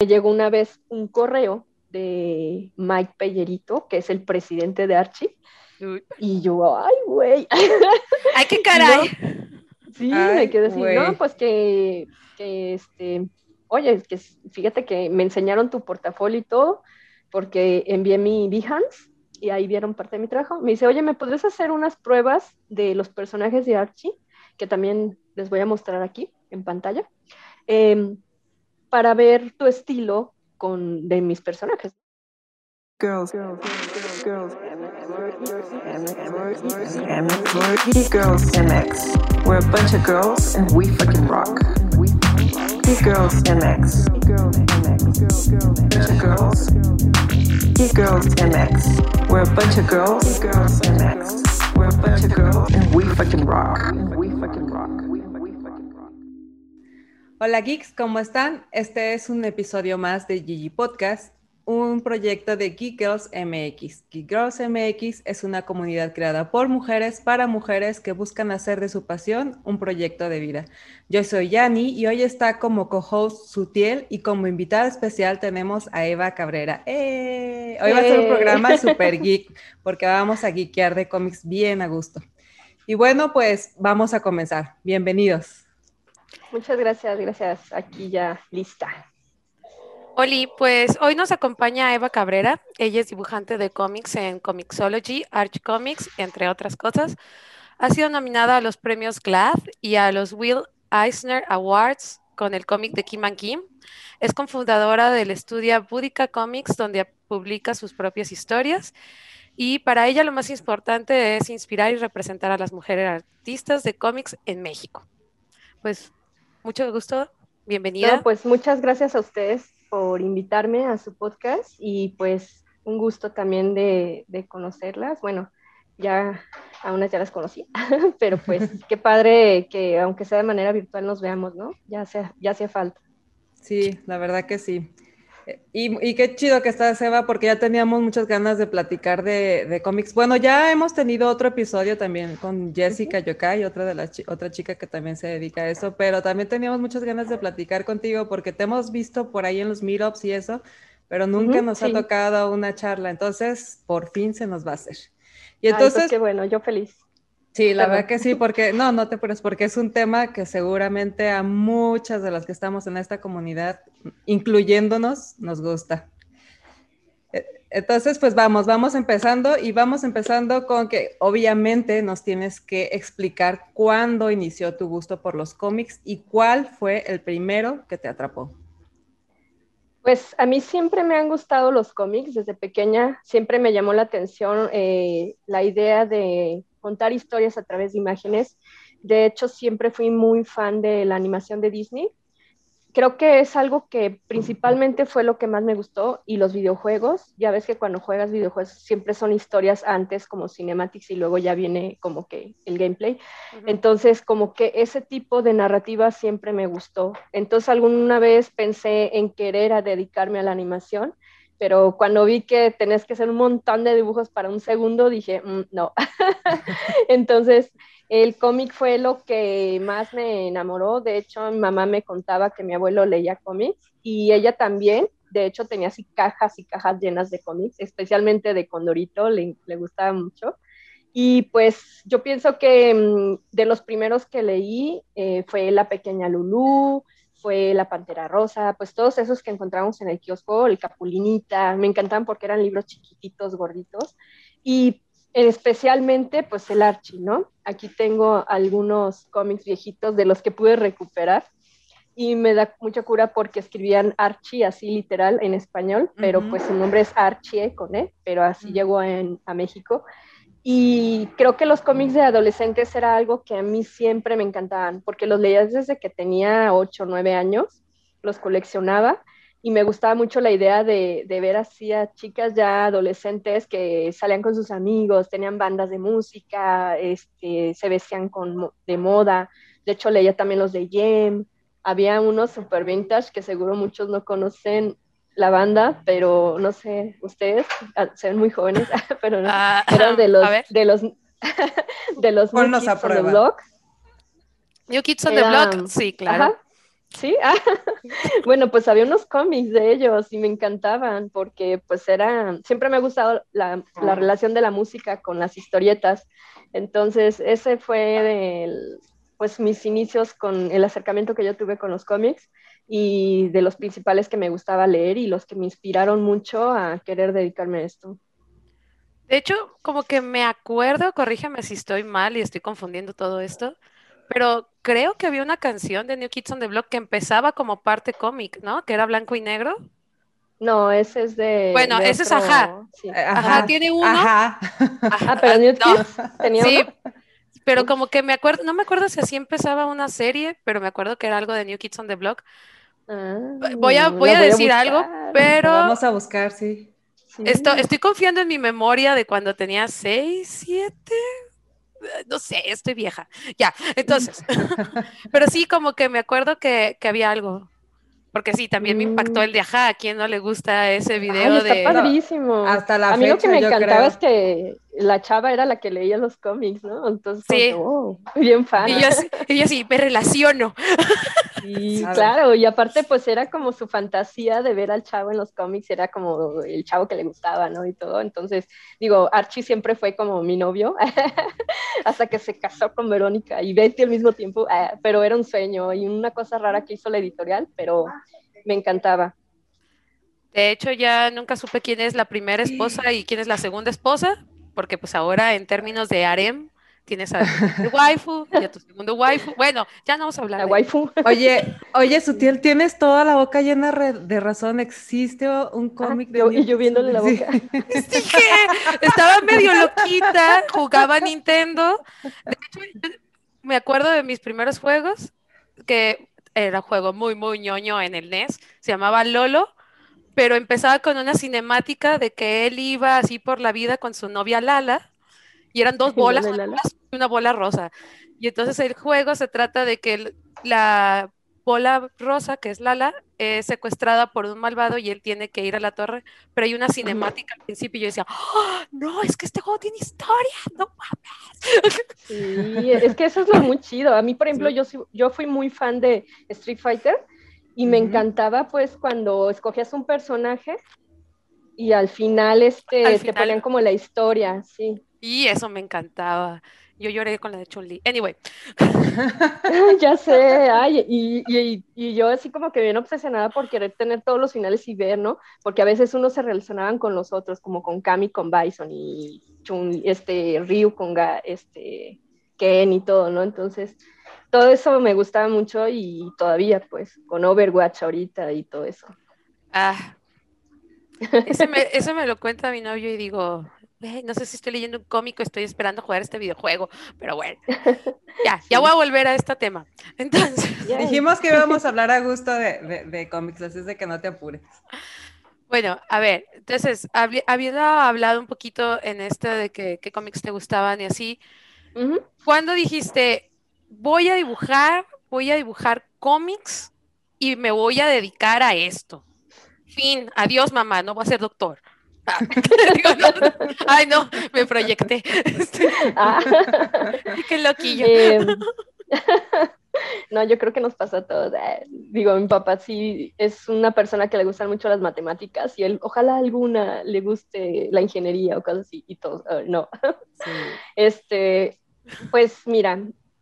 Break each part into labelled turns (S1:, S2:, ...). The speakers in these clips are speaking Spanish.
S1: me llegó una vez un correo de Mike Pellerito, que es el presidente de Archie, y yo, ay, güey.
S2: Ay, qué caray.
S1: Sí, me quedé así, no, pues que, que, este, oye, que fíjate que me enseñaron tu portafolio y todo, porque envié mi Behance y ahí vieron parte de mi trabajo. Me dice, oye, ¿me podrías hacer unas pruebas de los personajes de Archie? Que también les voy a mostrar aquí en pantalla, em, para ver tu estilo con, de mis personajes. Girls, girls, girls, girls, girls, MX. We're a bunch of girls and we fucking rock. Girls MX. Girls MX. Bunch of girls. Girls. We're a bunch of girls. Girls. We're a girls and we fucking rock. We fucking rock. Hola geeks, ¿cómo están? Este es un episodio más de Gigi Podcast un proyecto de Geek Girls MX. Geek Girls MX es una comunidad creada por mujeres para mujeres que buscan hacer de su pasión un proyecto de vida. Yo soy Yani y hoy está como co-host Sutiel y como invitada especial tenemos a Eva Cabrera. ¡Eh! Hoy va a ser un programa ¡Eh! super geek porque vamos a geekear de cómics bien a gusto. Y bueno, pues vamos a comenzar. Bienvenidos. Muchas gracias, gracias. Aquí ya lista.
S2: Oli, pues hoy nos acompaña Eva Cabrera. Ella es dibujante de cómics en Comixology, Arch Comics, entre otras cosas. Ha sido nominada a los premios GLAAD y a los Will Eisner Awards con el cómic de Kim and Kim. Es cofundadora del estudio Boudica Comics, donde publica sus propias historias. Y para ella lo más importante es inspirar y representar a las mujeres artistas de cómics en México. Pues mucho gusto, bienvenida.
S1: pues muchas gracias a ustedes por invitarme a su podcast y pues un gusto también de, conocerlas. Bueno, ya a unas ya las conocí, pero pues qué padre que aunque sea de manera virtual nos veamos, ¿no? Ya hacía, ya hacía falta.
S3: Sí, la verdad que sí. Y, qué chido que está Seba, porque ya teníamos muchas ganas de platicar de, cómics. Bueno, ya hemos tenido otro episodio también con Jessica Yokai, otra de las otra chica que también se dedica a eso, pero también teníamos muchas ganas de platicar contigo porque te hemos visto por ahí en los meetups y eso, pero nunca nos ha tocado una charla. Entonces, por fin se nos va a hacer.
S1: Y pues entonces, qué bueno, yo feliz.
S3: Sí, la verdad que sí, porque no, no te pones, porque es un tema que seguramente a muchas de las que estamos en esta comunidad, incluyéndonos, nos gusta. E, entonces, pues vamos, vamos empezando y vamos empezando con que obviamente nos tienes que explicar cuándo inició tu gusto por los cómics y cuál fue el primero que te atrapó.
S1: Pues a mí siempre me han gustado los cómics desde pequeña, siempre me llamó la atención eh, la idea de contar historias a través de imágenes. De hecho, siempre fui muy fan de la animación de Disney. Creo que es algo que principalmente fue lo que más me gustó y los videojuegos. Ya ves que cuando juegas videojuegos siempre son historias antes como cinematics y luego ya viene como que el gameplay. Entonces, como que ese tipo de narrativa siempre me gustó. Entonces, alguna vez pensé en querer a dedicarme a la animación pero cuando vi que tenés que hacer un montón de dibujos para un segundo, dije, mm, no. Entonces, el cómic fue lo que más me enamoró. De hecho, mamá me contaba que mi abuelo leía cómics y ella también. De hecho, tenía así cajas y cajas llenas de cómics, especialmente de Condorito, le, le gustaba mucho. Y pues yo pienso que mm, de los primeros que leí eh, fue La Pequeña Lulú, fue La Pantera Rosa, pues todos esos que encontramos en el kiosco, el Capulinita, me encantaban porque eran libros chiquititos, gorditos, y especialmente pues el Archie, ¿no? Aquí tengo algunos cómics viejitos de los que pude recuperar y me da mucha cura porque escribían Archie así literal en español, pero pues su nombre es Archie con E, pero así llegó a México y creo que los cómics de adolescentes era algo que a mí siempre me encantaban, porque los leía desde que tenía 8 o 9 años, los coleccionaba y me gustaba mucho la idea de, de, ver así a chicas ya adolescentes que salían con sus amigos, tenían bandas de música, este, se vestían con, de moda. De hecho, leía también los de Jem. Había unos super vintage que seguro muchos no conocen, la banda, pero no sé, ustedes ah, se ven muy jóvenes, pero no, ah, eran de los, de los, de los
S2: New Kids on the Block. New Kids on the Block, sí, claro.
S1: Sí, ah, bueno, pues había unos cómics de ellos y me encantaban porque pues era, siempre me ha gustado la, la relación de la música con las historietas. Entonces, ese fue el, pues mis inicios con el acercamiento que yo tuve con los cómics y de los principales que me gustaba leer y los que me inspiraron mucho a querer dedicarme a esto.
S2: De hecho, como que me acuerdo, corrígeme si estoy mal y estoy confundiendo todo esto, pero creo que había una canción de New Kids on the Block que empezaba como parte cómic, ¿no? Que era blanco y negro.
S1: No, ese es de.
S2: Bueno, ese es ajá. ajá. tiene uno. Ajá.
S1: Ah, pero New Kids tenía sí,
S2: pero como que me acuerdo, no me acuerdo si así empezaba una serie, pero me acuerdo que era algo de New Kids on the Block. Ah, voy a, voy a decir algo, pero.
S3: Vamos a buscar, sí.
S2: Estoy, estoy confiando en mi memoria de cuando tenía 6, 7. No sé, estoy vieja. Ya, entonces. pero sí, como que me acuerdo que, que había algo. Porque sí, también me impactó el de ajá, ¿a quién no le gusta ese video
S1: está
S2: de.
S1: padrísimo. Hasta la A mí lo que me encantaba es que la chava era la que leía los cómics, ¿no? Entonces, sí. Oh, bien fan.
S2: Y yo, sí, me relaciono.
S1: Sí, claro, y aparte, pues era como su fantasía de ver al chavo en los cómics, era como el chavo que le gustaba, ¿no? Y todo. Entonces, digo, Archie siempre fue como mi novio, hasta que se casó con Verónica y Betty al mismo tiempo, ah, pero era un sueño y una cosa rara que hizo la editorial, pero me encantaba.
S2: De hecho, ya nunca supe quién es la primera esposa y quién es la segunda esposa, porque pues ahora en términos de harem tienes a tu waifu y a tu segundo waifu. Bueno, ya no vamos a hablar.
S1: La waifu.
S3: Oye, oye, Sutil, tienes toda la boca llena de razón. Existe un cómic de.
S1: y yo viéndole la boca.
S2: Sí. estaba medio loquita, jugaba Nintendo. De hecho, me acuerdo de mis primeros juegos, que era un juego muy, muy ñoño en el NES, se llamaba Lolo, pero empezaba con una cinemática de que él iba así por la vida con su novia Lala, y eran dos bolas, y una bola rosa. Y entonces el juego se trata de que la bola rosa, que es Lala, es secuestrada por un malvado y él tiene que ir a la torre, pero hay una cinemática al principio y yo decía, ¡Oh, no, es que este juego tiene historia, no mames.
S1: Sí, es que eso es lo muy chido. A mí, por ejemplo, yo, yo fui muy fan de Street Fighter y me encantaba pues cuando escogías un personaje y al final este, te ponían como la historia, sí.
S2: Y eso me encantaba. Yo lloré con la de Chun-Li. Anyway.
S1: ya sé, ay, y, y, y, yo así como que bien obsesionada por querer tener todos los finales y ver, ¿no? Porque a veces unos se relacionaban con los otros, como con Kami, con Bison y Chun, este, Ryu con este, Ken y todo, ¿no? Entonces, todo eso me gustaba mucho y todavía, pues, con Overwatch ahorita y todo eso.
S2: Ah, me, eso me lo cuenta mi novio y digo, no sé si estoy leyendo un cómico, estoy esperando jugar este videojuego, pero bueno, ya, ya voy a volver a este tema. Entonces,
S3: dijimos que íbamos a hablar a gusto de, de, cómics, así es de que no te apures.
S2: Bueno, a ver, entonces, habiendo hablado un poquito en este de que, qué cómics te gustaban y así, ¿cuándo dijiste, voy a dibujar, voy a dibujar cómics y me voy a dedicar a esto? Fin, adiós mamá, no voy a ser doctor. Ay, no, me proyecté. Ah. Qué loquillo.
S1: Em, no, yo creo que nos pasa a todos. Eh, digo, mi papá sí es una persona que le gustan mucho las matemáticas y él, ojalá alguna le guste la ingeniería o cosas así, y todos, no. Este, pues mira,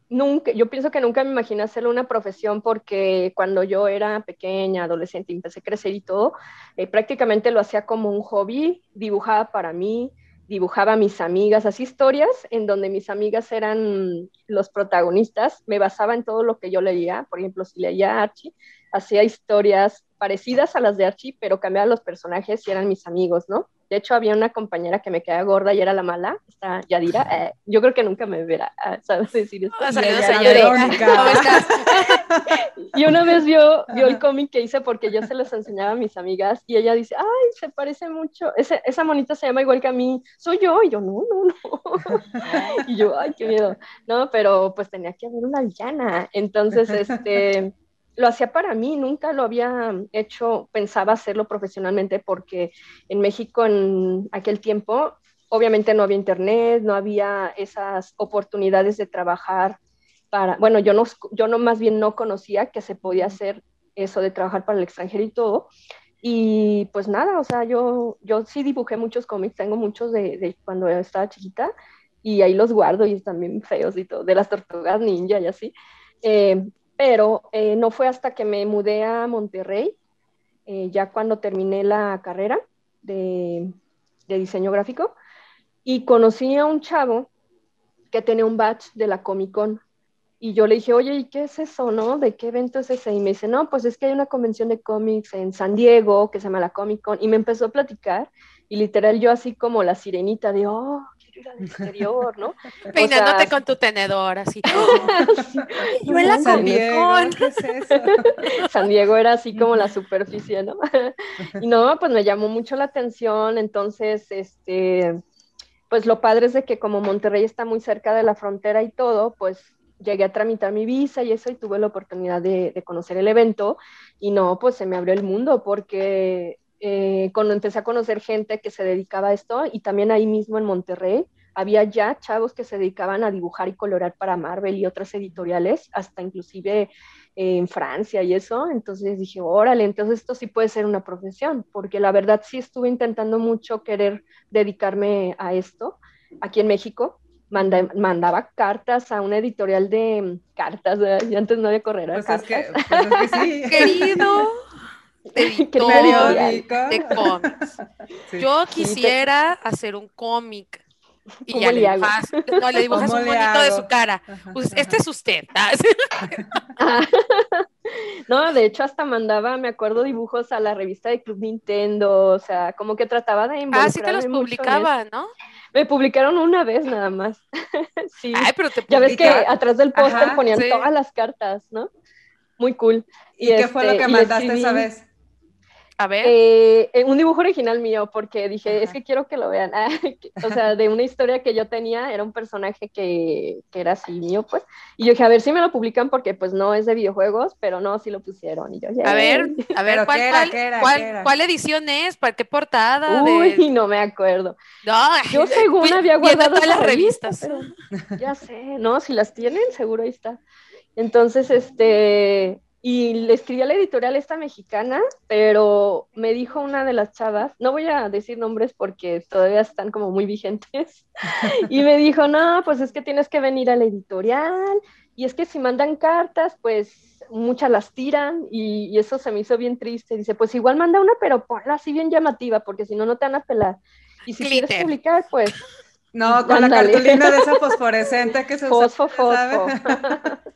S1: nunca, yo pienso que nunca me imaginé hacerlo una profesión porque cuando yo era pequeña, adolescente, empecé a crecer y todo, eh, prácticamente lo hacía como un hobby, dibujaba para mí, dibujaba a mis amigas, así historias en donde mis amigas eran los protagonistas, me basaba en todo lo que yo leía, por ejemplo, si leía Archie, hacía historias parecidas a las de Archie, pero cambiaba los personajes y eran mis amigos, ¿no? De hecho, había una compañera que me quedaba gorda y era la mala, esta Yadira. Eh, yo creo que nunca me verá, ah, ¿sabes decir esto? y una vez vio, vio el cómic que hice porque yo se los enseñaba a mis amigas y ella dice, ay, se parece mucho, Ese, esa monita se llama igual que a mí, soy yo. Y yo, no, no, no. y yo, ay, qué miedo. No, pero pues tenía que haber una villana. Entonces, este lo hacía para mí, nunca lo había hecho, pensaba hacerlo profesionalmente porque en México en aquel tiempo obviamente no había internet, no había esas oportunidades de trabajar para, bueno, yo no, yo no más bien no conocía que se podía hacer eso de trabajar para el extranjero y todo. Y pues nada, o sea, yo, yo sí dibujé muchos cómics, tengo muchos de, de cuando estaba chiquita y ahí los guardo y están bien feos y todo, de las tortugas ninja y así. Eh, pero eh, no fue hasta que me mudé a Monterrey, eh, ya cuando terminé la carrera de, de, diseño gráfico, y conocí a un chavo que tenía un batch de la Comic Con. Y yo le dije, oye, ¿y qué es eso, no? ¿De qué evento es ese? Y me dice, no, pues es que hay una convención de cómics en San Diego que se llama la Comic Con. Y me empezó a platicar, y literal yo así como la sirenita de, oh, quiero ir al exterior, ¿no?
S2: Peinándote o sea, con tu tenedor, así.
S1: sí. Yo en la San Diego, ¿qué es eso? San Diego era así como la superficie, ¿no? y no, pues me llamó mucho la atención, entonces, este, pues lo padre es de que como Monterrey está muy cerca de la frontera y todo, pues llegué a tramitar mi visa y eso y tuve la oportunidad de, de conocer el evento y no, pues se me abrió el mundo porque eh, cuando empecé a conocer gente que se dedicaba a esto y también ahí mismo en Monterrey había ya chavos que se dedicaban a dibujar y colorar para Marvel y otras editoriales, hasta inclusive eh, en Francia y eso. Entonces dije, órale, entonces esto sí puede ser una profesión, porque la verdad sí estuve intentando mucho querer dedicarme a esto aquí en México. Manda, mandaba cartas a una editorial de cartas, y antes no había correr
S3: pues
S1: cartas.
S3: Es que, pues es que sí.
S2: Querido editor de cómics. Sí. Yo quisiera hacer un cómic. Y
S1: ¿Cómo
S2: ya
S1: le
S2: dibujas, no, le dibujas
S3: ¿Cómo
S2: un
S3: le
S2: monito de su cara. Pues este es usted.
S1: No, de hecho hasta mandaba, me acuerdo, dibujos a la revista de Club Nintendo, o sea, como que trataba de
S2: Ah, sí te los
S1: involucrarme
S2: publicaba, ¿no?
S1: Me publicaron una vez nada más. sí.
S2: Ay, pero te
S1: ya ves que atrás del póster ponían
S2: sí.
S1: todas las cartas, ¿no? Muy cool.
S3: ¿Y qué fue lo
S1: este,
S3: que mandaste
S1: escribí-
S3: esa vez?
S2: A ver.
S1: Eh, eh, un dibujo original mío, porque dije, es que quiero que lo vean. Ah, que- o sea, de una historia que yo tenía, era un personaje que, que era así mío, pues. Y yo dije, a ver si me lo publican, porque pues no es de videojuegos, pero no, sí lo pusieron. Y yo,
S2: A ver, a ver,
S3: ¿Pero
S2: ¿cuál,
S3: qué era,
S2: cuál,
S3: qué era,
S2: cuál-
S3: qué era?
S2: cuál edición es? ¿Para qué portada?
S1: Uy,
S2: de...
S1: no me acuerdo.
S2: No,
S1: Yo según había guardado
S2: todas las
S1: revista,
S2: revistas.
S1: pero ya sé, no, si las tienen, seguro ahí está. Entonces, este, y le escribí a la editorial esta mexicana, pero me dijo una de las chavas, no voy a decir nombres porque todavía están como muy vigentes, y me dijo, no, pues es que tienes que venir a la editorial, y es que si mandan cartas, pues muchas las tiran, y, y eso se me hizo bien triste. Dice, pues igual manda una, pero ponla así bien llamativa, porque si no, no te van a pelar. Y si quieres
S2: Glitter.
S1: publicar, pues
S3: No, con la cartulina de esa fosforescente que se usa,
S1: Fosfo,
S3: ¿sabes?
S1: fosfo.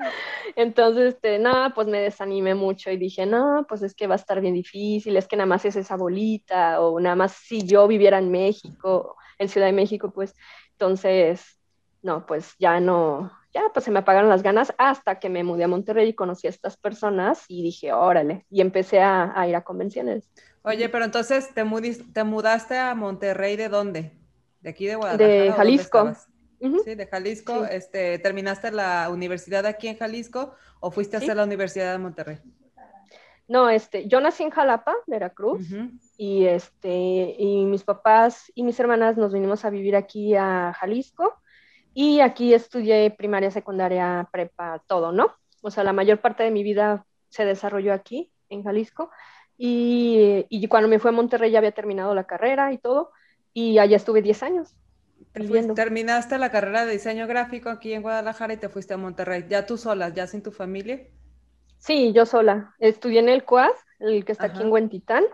S1: Entonces, este, no, pues me desanimé mucho y dije, no, pues es que va a estar bien difícil, es que nada más es esa bolita, o nada más si yo viviera en México, en Ciudad de México, pues, entonces, no, pues ya no, ya pues se me apagaron las ganas hasta que me mudé a Monterrey y conocí a estas personas y dije, órale, y empecé a, a ir a convenciones.
S3: Oye, pero entonces te, mudis- te mudaste a Monterrey, ¿de dónde? ¿De aquí de Guadalajara?
S1: De Jalisco.
S3: Sí, de Jalisco.
S1: Sí.
S3: Este, ¿Terminaste la universidad aquí en Jalisco o fuiste a
S1: Sí.
S3: hacer la universidad de Monterrey?
S1: No, este, yo nací en Jalapa, Veracruz. Y este y mis papás y mis hermanas nos vinimos a vivir aquí a Jalisco y aquí estudié primaria, secundaria, prepa, todo, ¿no? O sea, la mayor parte de mi vida se desarrolló aquí en Jalisco y, y cuando me fui a Monterrey ya había terminado la carrera y todo y allá estuve 10 años.
S3: Fuiste- terminaste la carrera de diseño gráfico aquí en Guadalajara y te fuiste a Monterrey. ¿Ya tú sola, ya sin tu familia?
S1: Sí, yo sola. Estudié en el CUAD, el que está aquí
S3: Ajá.
S1: en Huentitán,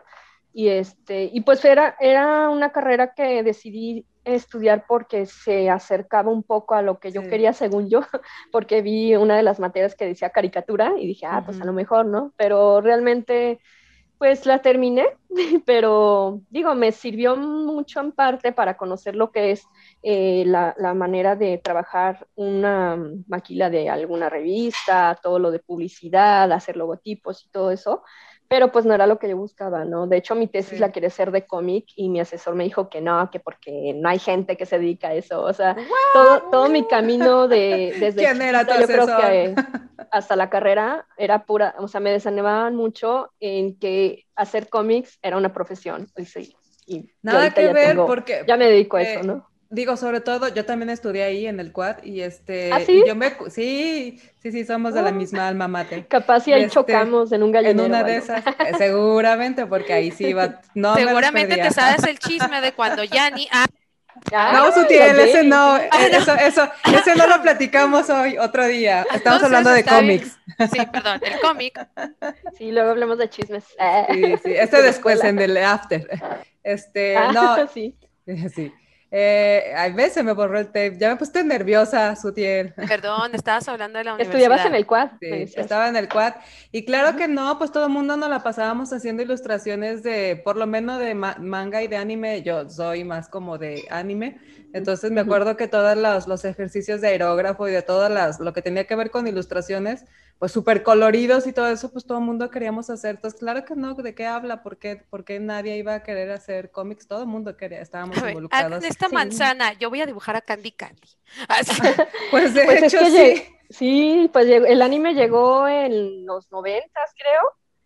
S1: y este, y pues era, era una carrera que decidí estudiar porque se acercaba un poco a lo que yo
S3: Sí.
S1: quería, según yo, porque vi una de las materias que decía caricatura y dije, ah, pues a lo mejor, ¿no? Pero realmente, pues la terminé, pero digo, me sirvió mucho en parte para conocer lo que es eh, la, la manera de trabajar una maquila de alguna revista, todo lo de publicidad, hacer logotipos y todo eso, pero pues no era lo que yo buscaba, ¿no? De hecho, mi tesis
S3: Sí.
S1: la quería hacer de cómic y mi asesor me dijo que no, que porque no hay gente que se dedica a eso, o sea, todo, todo mi camino de, desde
S3: ¿Quién era tu
S1: yo creo
S3: asesor?
S1: que hasta la carrera era pura, o sea, me desanimaban mucho en que hacer cómics era una profesión, y sí, y,
S3: Nada que ver
S1: tengo-
S3: porque
S1: ya me dedico a
S3: eh,
S1: eso, ¿no?
S3: Digo, sobre todo, yo también estudié ahí en el quad y este,
S1: ¿Ah, sí?
S3: yo me, sí, sí, sí, somos de la misma alma mater.
S1: Capaz si
S3: Y
S1: ahí
S3: este,
S1: chocamos en un gallinero.
S3: En una de esas, eh, seguramente, porque ahí sí iba, no me
S2: Seguramente
S3: perdía.
S2: te sabes el chisme de cuando Yanni. Ah,
S1: Ah,
S3: No, Sutiel, ese no,
S1: sí.
S3: eh, eso, eso, ese no lo platicamos hoy, otro día. Estamos
S2: entonces
S3: hablando de
S2: bien.
S3: cómics.
S2: Sí, perdón, el cómic.
S1: Sí, luego hablamos de chismes. Ah.
S3: Sí, sí, este después en el after. Este,
S1: Ah,
S3: no,
S1: sí.
S3: sí. Eh, a veces me borró el tape, ya me puse nerviosa, Sutiel.
S2: Perdón, estabas hablando de la universidad.
S1: Estudiabas en el quad.
S3: Sí, estaba en el quad. Y claro que no, pues todo el mundo nos la pasábamos haciendo ilustraciones de, por lo menos de ma- manga y de anime. Yo soy más como de anime. Entonces me acuerdo que todos los, los ejercicios de aerógrafo y de todas las, lo que tenía que ver con ilustraciones, pues súper coloridos y todo eso, pues todo el mundo queríamos hacer. Entonces, claro que no, ¿de qué habla? ¿Por qué, por qué nadie iba a querer hacer cómics? Todo el mundo quería, estábamos
S2: A ver,
S3: involucrados.
S2: Esta
S1: Sí.
S2: manzana, yo voy a dibujar a Candy Candy. Así.
S3: Pues de
S1: Pues es
S3: hecho
S1: que
S3: sí.
S1: lleg- sí, pues llegó- el anime llegó en los noventas, creo.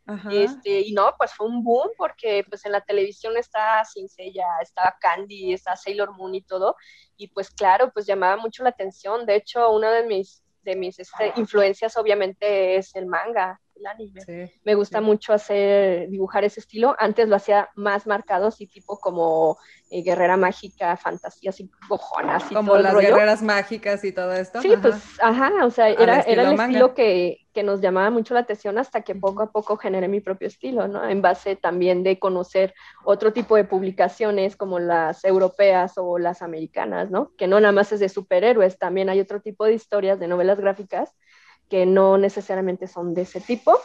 S3: Ajá.
S1: Este, y no, pues fue un boom porque pues en la televisión está Cincella, está Candy, está Sailor Moon y todo. Y pues claro, pues llamaba mucho la atención. De hecho, una de mis, de mis este, influencias obviamente es el manga, el anime.
S3: Sí.
S1: Me gusta
S3: Sí.
S1: mucho hacer, dibujar ese estilo. Antes lo hacía más marcado, así tipo como eh, guerrera mágica, fantasía, así cojonas
S3: Como las
S1: rollo.
S3: guerreras mágicas y todo esto.
S1: Sí,
S3: ajá.
S1: pues, ajá, o sea, era, era el
S3: manga.
S1: estilo que, que nos llamaba mucho la atención hasta que poco a poco generé mi propio estilo, ¿no? En base también de conocer otro tipo de publicaciones como las europeas o las americanas, ¿no? Que no nada más es de superhéroes, también hay otro tipo de historias de novelas gráficas que no necesariamente son de ese tipo,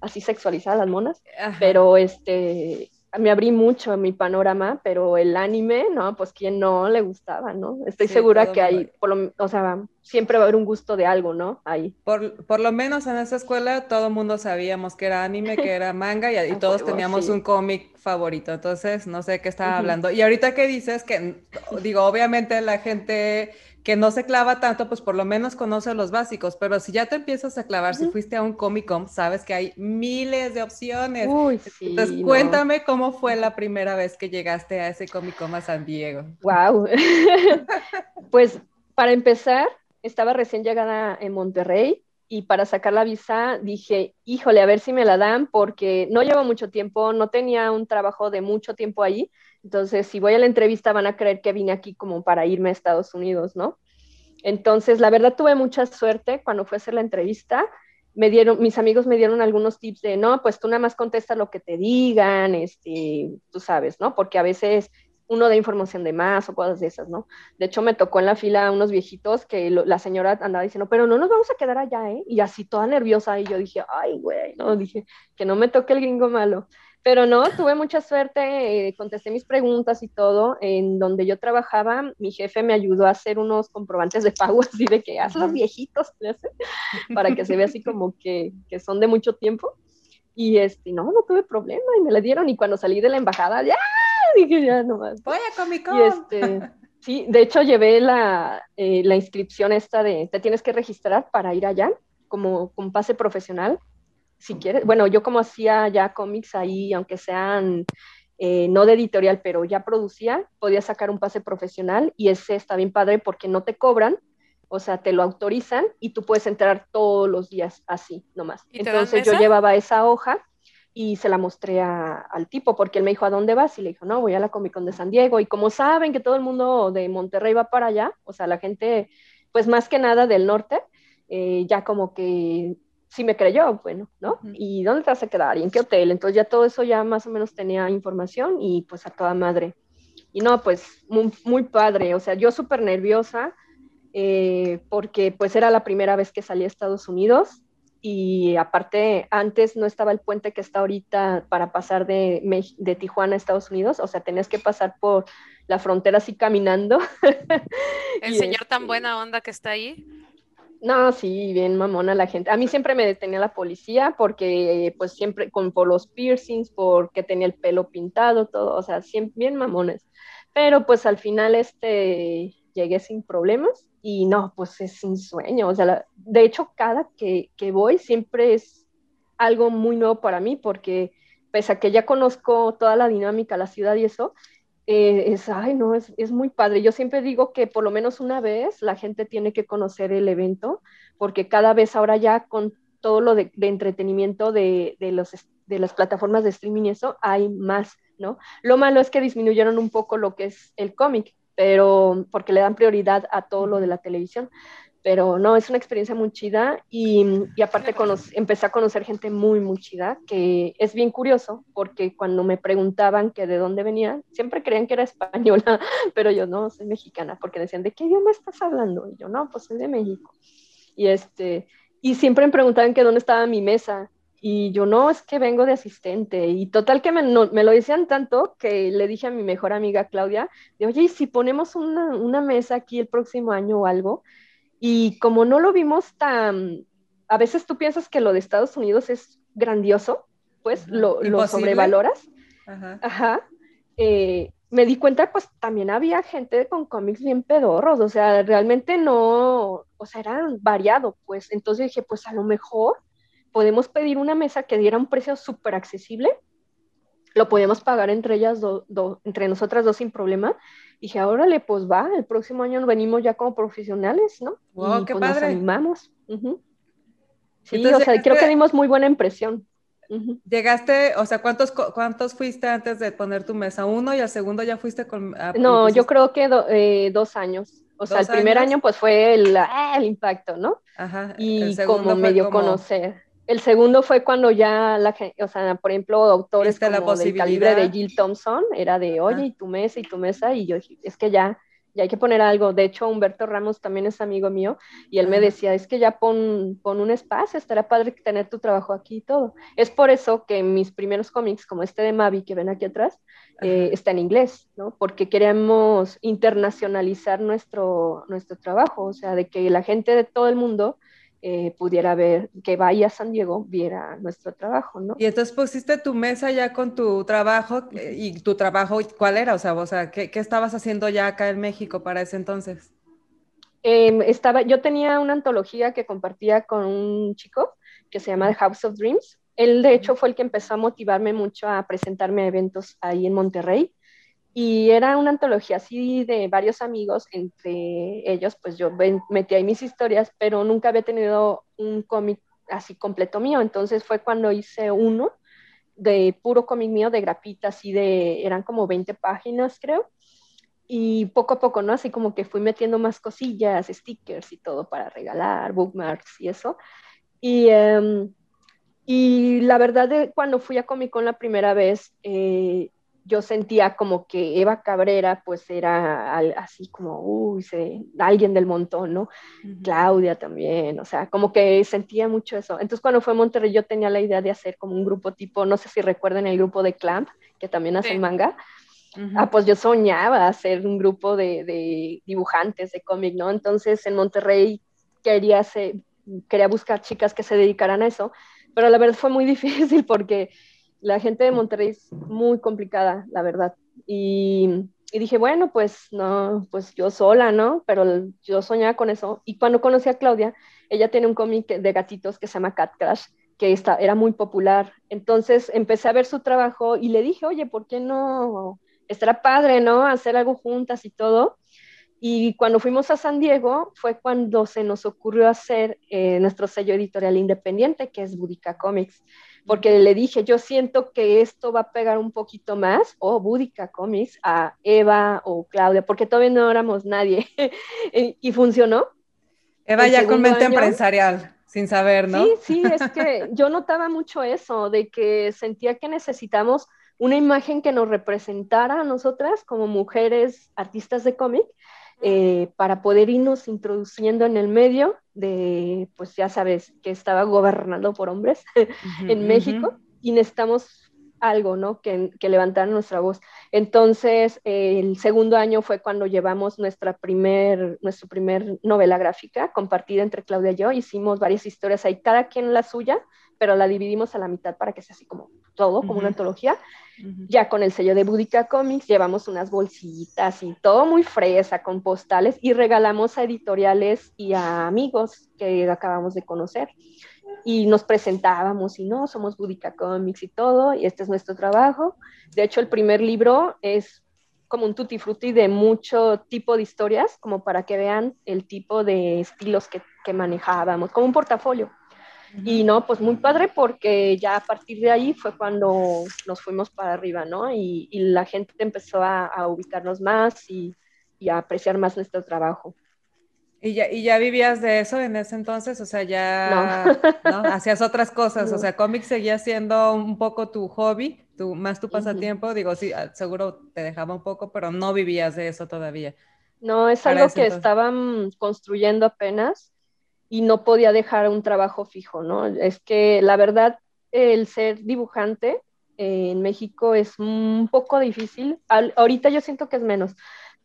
S1: así sexualizadas las monas,
S3: Ajá.
S1: pero este, me abrí mucho en mi panorama, pero el anime, no, pues quién no le gustaba, ¿no? Estoy
S3: Sí,
S1: segura que hay, por lo- o sea, siempre va a haber un gusto de algo, ¿no? Ahí.
S3: Por, por lo menos en esa escuela todo el mundo sabíamos que era anime, que era manga y, y
S1: A
S3: todos teníamos
S1: sí.
S3: un cómic favorito. Entonces, no sé qué estaba
S1: Ujú.
S3: hablando. Y ahorita que dices que, digo, obviamente la gente que no se clava tanto, pues por lo menos conoce los básicos, pero si ya te empiezas a clavar, si fuiste a un Comic Con, sabes que hay miles de opciones.
S1: Uy, sí.
S3: Entonces,
S1: no.
S3: cuéntame cómo fue la primera vez que llegaste a ese Comic Con a San Diego.
S1: Wow. pues para empezar, estaba recién llegada en Monterrey y para sacar la visa dije, híjole, a ver si me la dan porque no llevo mucho tiempo, no tenía un trabajo de mucho tiempo ahí. Entonces, si voy a la entrevista van a creer que vine aquí como para irme a Estados Unidos, ¿no? Entonces, la verdad tuve mucha suerte cuando fue a hacer la entrevista. Me dieron, mis amigos me dieron algunos tips de, no, pues tú nada más contestas lo que te digan, este, tú sabes, ¿no? Porque a veces uno da información de más o cosas de esas, ¿no? De hecho, me tocó en la fila unos viejitos que la señora andaba diciendo, pero no nos vamos a quedar allá, ¿eh? Y así toda nerviosa, y yo dije, ay, güey, no, dije, que no me toque el gringo malo. Pero no, tuve mucha suerte, eh, contesté mis preguntas y todo. En donde yo trabajaba, mi jefe me ayudó a hacer unos comprobantes de pago, así de que haz los viejitos, para que se vea así como que, que son de mucho tiempo. Y este, no, no tuve problema y me la dieron. Y cuando salí de la embajada, ya, dije, ya nomás.
S3: Voy a Comic Con.
S1: Y este, sí, de hecho llevé la, eh, la inscripción esta de, te tienes que registrar para ir allá, como con pase profesional, si quieres. Bueno, yo como hacía ya cómics ahí, aunque sean eh, no de editorial, pero ya producía, podía sacar un pase profesional y ese está bien padre porque no te cobran, o sea, te lo autorizan y tú puedes entrar todos los días así, nomás.
S2: ¿Y te dan
S1: Entonces yo llevaba esa hoja y se la mostré a- al tipo porque él me dijo, ¿a dónde vas? Y le dijo, no, voy a la Comic Con de San Diego. Y como saben que todo el mundo de Monterrey va para allá, o sea, la gente, pues más que nada del norte, eh, ya como que sí me creyó, bueno, ¿no? ¿Y dónde te vas a quedar? ¿Y en qué hotel? Entonces ya todo eso ya más o menos tenía información y pues a toda madre. Y no, pues muy, muy padre, o sea, yo súper nerviosa eh, porque pues era la primera vez que salí a Estados Unidos y aparte antes no estaba el puente que está ahorita para pasar de, de Tijuana a Estados Unidos, o sea, tenías que pasar por la frontera así caminando.
S2: El
S1: Y
S2: señor tan
S1: este-
S2: buena onda que está ahí.
S1: No, sí, bien mamona la gente. A mí siempre me detenía la policía porque, pues, siempre con por los piercings, porque tenía el pelo pintado, todo, o sea, siempre bien mamones. Pero, pues, al final, este, llegué sin problemas y no, pues, es un sueño. O sea, de hecho, cada que, que voy siempre es algo muy nuevo para mí porque, pese a que ya conozco toda la dinámica, la ciudad y eso, eh, es, ay, no, es, es, muy padre. Yo siempre digo que por lo menos una vez la gente tiene que conocer el evento, porque cada vez ahora ya con todo lo de, de entretenimiento de, de, los, de las plataformas de streaming y eso, hay más, ¿no? Lo malo es que disminuyeron un poco lo que es el cómic, pero porque le dan prioridad a todo lo de la televisión pero no, es una experiencia muy chida y, y aparte empecé a conocer gente muy, muy chida, que es bien curioso, porque cuando me preguntaban que de dónde venía, siempre creían que era española, pero yo no, soy mexicana, porque decían, ¿de qué idioma estás hablando? Y yo, no, pues soy de México. Y, este, y siempre me preguntaban que dónde estaba mi mesa, y yo, no, es que vengo de asistente. Y total que me, me, lo decían tanto que le dije a mi mejor amiga Claudia, de, oye, ¿y si ponemos una, una mesa aquí el próximo año o algo? Y como no lo vimos tan, a veces tú piensas que lo de Estados Unidos es grandioso, pues lo, lo, sobrevaloras. Ajá. Eh, me di cuenta, pues también había gente con cómics bien pedorros, o sea, realmente no, o sea, eran variado, pues. Entonces dije, pues a lo mejor podemos pedir una mesa que diera un precio súper accesible, lo podemos pagar entre ellas, entre nosotras dos sin problema, dije, órale, pues va, el próximo año venimos ya como profesionales, ¿no?
S3: Wow, qué
S1: pues
S3: padre.
S1: Nos animamos. Sí, o sea, creo que dimos muy buena impresión.
S3: Llegaste, o sea, ¿cuántos, ¿cuántos fuiste antes de poner tu mesa? ¿Uno y al segundo ya fuiste con...?
S1: no, yo creo que eh, dos años. O sea, el primer año pues fue el, ah, el impacto, ¿no?
S3: Ajá.
S1: Y como medio como... conocer. El segundo fue cuando ya la gente, o sea, por ejemplo, autores como la del calibre de Jill Thompson, era de, oye, y tu mesa, y tu mesa, y yo dije, es que ya, ya hay que poner algo. De hecho, Humberto Ramos también es amigo mío, y él me decía, es que ya pon, pon un espacio, estará padre tener tu trabajo aquí y todo. Es por eso que mis primeros cómics, como este de Mavi que ven aquí atrás, eh, está en inglés, ¿no? Porque queremos internacionalizar nuestro, nuestro trabajo, o sea, de que la gente de todo el mundo eh, pudiera ver, que vaya a San Diego, viera nuestro trabajo, ¿no?
S3: Y entonces pusiste tu mesa ya con tu trabajo, eh, y tu trabajo, ¿cuál era? O sea, o sea ¿qué, ¿qué, estabas haciendo ya acá en México para ese entonces?
S1: Eh, estaba, yo tenía una antología que compartía con un chico que se llama The House of Dreams. Él, de hecho, fue el que empezó a motivarme mucho a presentarme a eventos ahí en Monterrey. Y era una antología así de varios amigos, entre ellos, pues yo metí ahí mis historias, pero nunca había tenido un cómic así completo mío. Entonces fue cuando hice uno de puro cómic mío, de grapitas, y de, eran como 20 páginas, creo. Y poco a poco, ¿no? Así como que fui metiendo más cosillas, stickers y todo para regalar, bookmarks y eso. Y, um, y la verdad, de, cuando fui a Comic Con la primera vez, eh, yo sentía como que Eva Cabrera pues era así como, uy, se, alguien del montón, ¿no? Uh -huh. Claudia también, o sea, como que sentía mucho eso. Entonces cuando fue a Monterrey yo tenía la idea de hacer como un grupo tipo, no sé si recuerden el grupo de Clamp, que también hacen sí. manga. Uh -huh. Ah, pues yo soñaba hacer un grupo de, de dibujantes de cómic, ¿no? Entonces en Monterrey quería, hacer, quería buscar chicas que se dedicaran a eso, pero la verdad fue muy difícil porque la gente de Monterrey es muy complicada, la verdad. Y, dije, bueno, pues no, pues yo sola, ¿no? Pero yo soñaba con eso. Y cuando conocí a Claudia, ella tiene un cómic de gatitos que se llama Cat Crash, que está, era muy popular. Entonces empecé a ver su trabajo y le dije, oye, ¿por qué no? Estará padre, ¿no? Hacer algo juntas y todo. Y cuando fuimos a San Diego fue cuando se nos ocurrió hacer eh, nuestro sello editorial independiente, que es Budica Comics porque le dije, yo siento que esto va a pegar un poquito más, o oh, Búdica Comics, a Eva o Claudia, porque todavía no éramos nadie, y funcionó.
S3: Eva El ya con mente año, empresarial, sin saber, ¿no?
S1: Sí, sí, es que yo notaba mucho eso, de que sentía que necesitamos una imagen que nos representara a nosotras como mujeres artistas de cómic, eh, para poder irnos introduciendo en el medio de, pues ya sabes, que estaba gobernado por hombres uh -huh, en México uh -huh. y necesitamos algo, ¿no? Que, que levantara nuestra voz. Entonces, eh, el segundo año fue cuando llevamos nuestra primer, nuestra primer novela gráfica compartida entre Claudia y yo. Hicimos varias historias ahí, cada quien la suya, pero la dividimos a la mitad para que sea así como todo, como uh -huh. una antología. Ya con el sello de Budica Comics llevamos unas bolsitas y todo muy fresa, con postales, y regalamos a editoriales y a amigos que acabamos de conocer. Y nos presentábamos y no, somos Budica Comics y todo, y este es nuestro trabajo. De hecho, el primer libro es como un tutti frutti de mucho tipo de historias, como para que vean el tipo de estilos que, que manejábamos, como un portafolio. Y no, pues muy padre porque ya a partir de ahí fue cuando nos fuimos para arriba, ¿no? Y, y la gente empezó a, a ubicarnos más y, y, a apreciar más nuestro trabajo.
S3: ¿Y ya, ¿Y ya vivías de eso en ese entonces? O sea, ya no. ¿no? hacías otras cosas. No. O sea, cómics seguía siendo un poco tu hobby, tu, más tu pasatiempo. Uh -huh. Digo, sí, ah, seguro te dejaba un poco, pero no vivías de eso todavía.
S1: No, es algo que entonces. estaban construyendo apenas y no podía dejar un trabajo fijo, ¿no? Es que la verdad, el ser dibujante eh, en México es un poco difícil. Al, ahorita yo siento que es menos,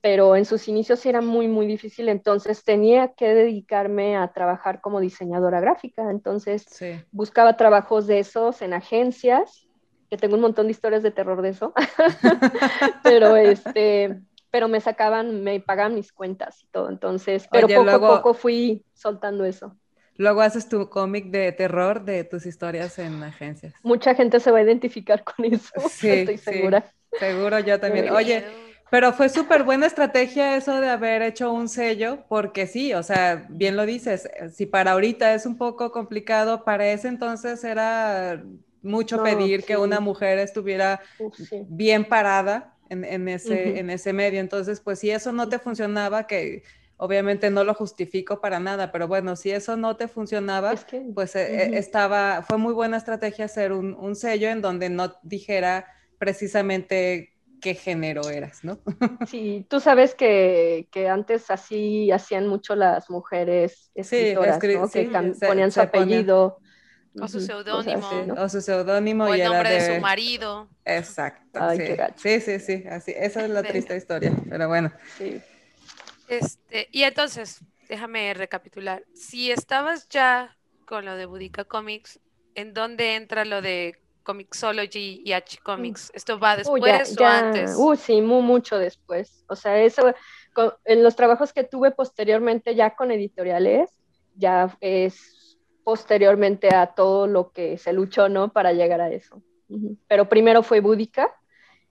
S1: pero en sus inicios era muy, muy difícil, entonces tenía que dedicarme a trabajar como diseñadora gráfica, entonces sí. buscaba trabajos de esos en agencias, que tengo un montón de historias de terror de eso, pero este pero me sacaban, me pagaban mis cuentas y todo, entonces, pero Oye, poco luego, a poco fui soltando eso.
S3: Luego haces tu cómic de terror de tus historias en agencias.
S1: Mucha gente se va a identificar con eso, sí, estoy segura.
S3: Sí, seguro yo también. Oye, pero fue súper buena estrategia eso de haber hecho un sello, porque sí, o sea, bien lo dices, si para ahorita es un poco complicado, para ese entonces era mucho no, pedir sí. que una mujer estuviera Uf, bien parada en, en ese, uh -huh. en ese medio. Entonces, pues si eso no te funcionaba, que obviamente no lo justifico para nada, pero bueno, si eso no te funcionaba, es que, pues uh -huh. estaba, fue muy buena estrategia hacer un, un, sello en donde no dijera precisamente qué género eras, ¿no?
S1: Sí, tú sabes que, que antes así hacían mucho las mujeres escritoras, sí, ¿no? Sí, que se, ponían su apellido.
S2: O su seudónimo.
S3: O su seudónimo.
S2: O el nombre de... de... su marido.
S3: Exacto. Ay, sí. sí, sí, sí, así. Esa es la triste historia, pero bueno.
S1: Sí.
S2: Este, y entonces, déjame recapitular. Si estabas ya con lo de Budica Comics, ¿en dónde entra lo de Comixology y H Comics? ¿Esto va después uh, ya, o
S1: ya,
S2: antes?
S1: Uh, sí, muy, mucho después. O sea, eso, con, en los trabajos que tuve posteriormente ya con editoriales, ya es posteriormente a todo lo que se luchó, ¿no? Para llegar a eso. Uh -huh. Pero primero fue Búdica,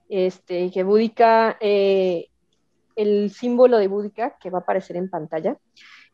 S1: este, que Búdica, eh, el símbolo de Búdica, que va a aparecer en pantalla,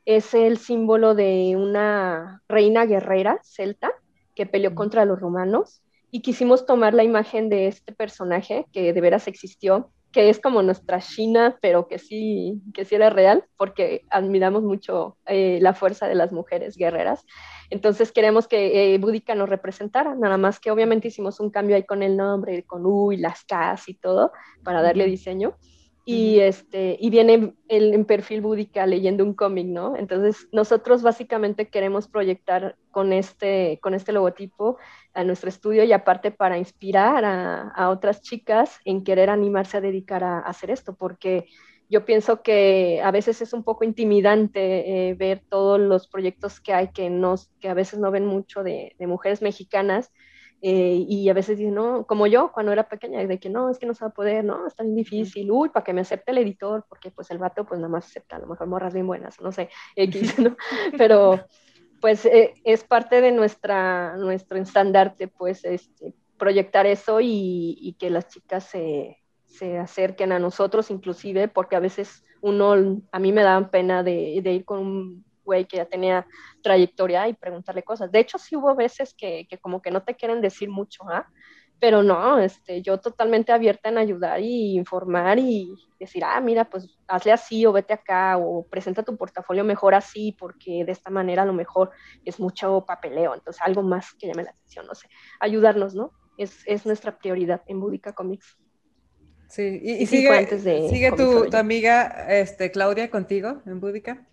S1: es el símbolo de una reina guerrera celta que peleó contra los romanos y quisimos tomar la imagen de este personaje que de veras existió que es como nuestra China, pero que sí, que sí era real, porque admiramos mucho eh, la fuerza de las mujeres guerreras. Entonces queremos que eh, Búdica nos representara, nada más que obviamente hicimos un cambio ahí con el nombre, con U y las Ks y todo, para darle diseño. Y, este, y viene el, en perfil búdica leyendo un cómic, ¿no? Entonces, nosotros básicamente queremos proyectar con este, con este logotipo a nuestro estudio y aparte para inspirar a, a otras chicas en querer animarse a dedicar a, a, hacer esto, porque yo pienso que a veces es un poco intimidante eh, ver todos los proyectos que hay que, nos, que a veces no ven mucho de, de mujeres mexicanas eh, y a veces dicen, no, como yo cuando era pequeña, de que no, es que no se va a poder, no, está bien difícil, uy, para que me acepte el editor, porque pues el vato pues nada más acepta, a lo mejor morras bien buenas, no sé, X, ¿no? Pero pues eh, es parte de nuestra, nuestro estandarte, pues, este, proyectar eso y, y que las chicas se, se, acerquen a nosotros, inclusive, porque a veces uno, a mí me da pena de, de ir con un güey que ya tenía trayectoria y preguntarle cosas. De hecho, sí hubo veces que, que como que no te quieren decir mucho, ¿ah? Pero no, este, yo totalmente abierta en ayudar y informar y decir, ah, mira, pues hazle así o vete acá o presenta tu portafolio mejor así porque de esta manera a lo mejor es mucho papeleo, entonces algo más que llame la atención, no sé, ayudarnos, ¿no? Es, es nuestra prioridad en Búdica Comics.
S3: Sí, y, y, y sigue, sigue tu, tu, amiga este, Claudia contigo en Búdica.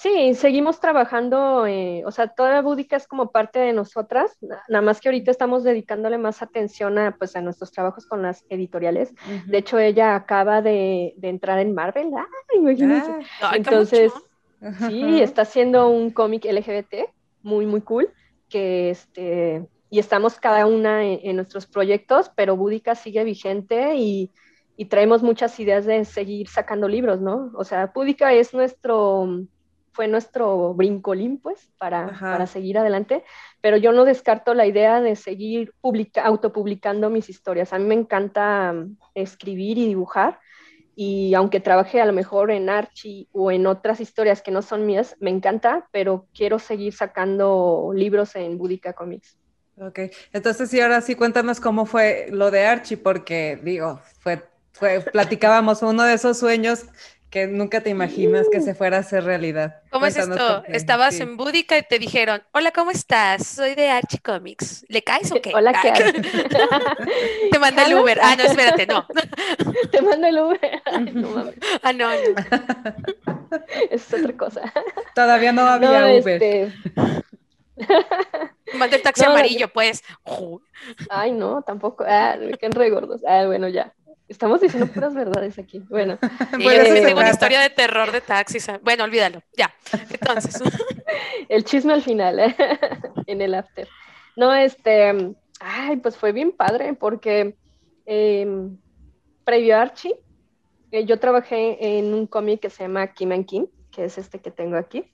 S1: Sí, seguimos trabajando, eh, o sea, toda Búdica es como parte de nosotras, nada más que ahorita estamos dedicándole más atención a, pues, a nuestros trabajos con las editoriales. Uh -huh. De hecho, ella acaba de, de, entrar en Marvel, ¡ah, imagínense! Ah, Entonces, sí, está haciendo un cómic LGBT muy, muy cool, que este, y estamos cada una en, en nuestros proyectos, pero Búdica sigue vigente y, y traemos muchas ideas de seguir sacando libros, ¿no? O sea, Búdica es nuestro fue nuestro brincolín, pues, para, para, seguir adelante, pero yo no descarto la idea de seguir publica autopublicando mis historias. A mí me encanta mm, escribir y dibujar, y aunque trabaje a lo mejor en Archie o en otras historias que no son mías, me encanta, pero quiero seguir sacando libros en Budica Comics.
S3: Ok, entonces sí, ahora sí cuéntanos cómo fue lo de Archie, porque digo, fue, fue, platicábamos uno de esos sueños que nunca te imaginas que se fuera a hacer realidad.
S2: ¿Cómo es esto? Estabas en Búdica y te dijeron, hola, ¿cómo estás? Soy de Archie Comics. ¿Le caes o qué?
S1: Hola, ¿qué
S2: Te manda el Uber. Ah, no, espérate, no.
S1: Te manda el Uber. no,
S2: ah, no, no.
S1: Es otra cosa.
S3: Todavía no había Uber. Este...
S2: Manda el taxi amarillo, pues.
S1: Ay, no, tampoco. Ah, qué regordos. Ah, bueno, ya. Estamos diciendo puras verdades aquí. Bueno,
S2: bueno sí, tengo una historia de terror de taxis. Bueno, olvídalo. Ya. Entonces.
S1: el chisme al final, ¿eh? en el after. No, este. Ay, pues fue bien padre porque eh, previo a Archie, eh, yo trabajé en un cómic que se llama Kim and Kim, que es este que tengo aquí.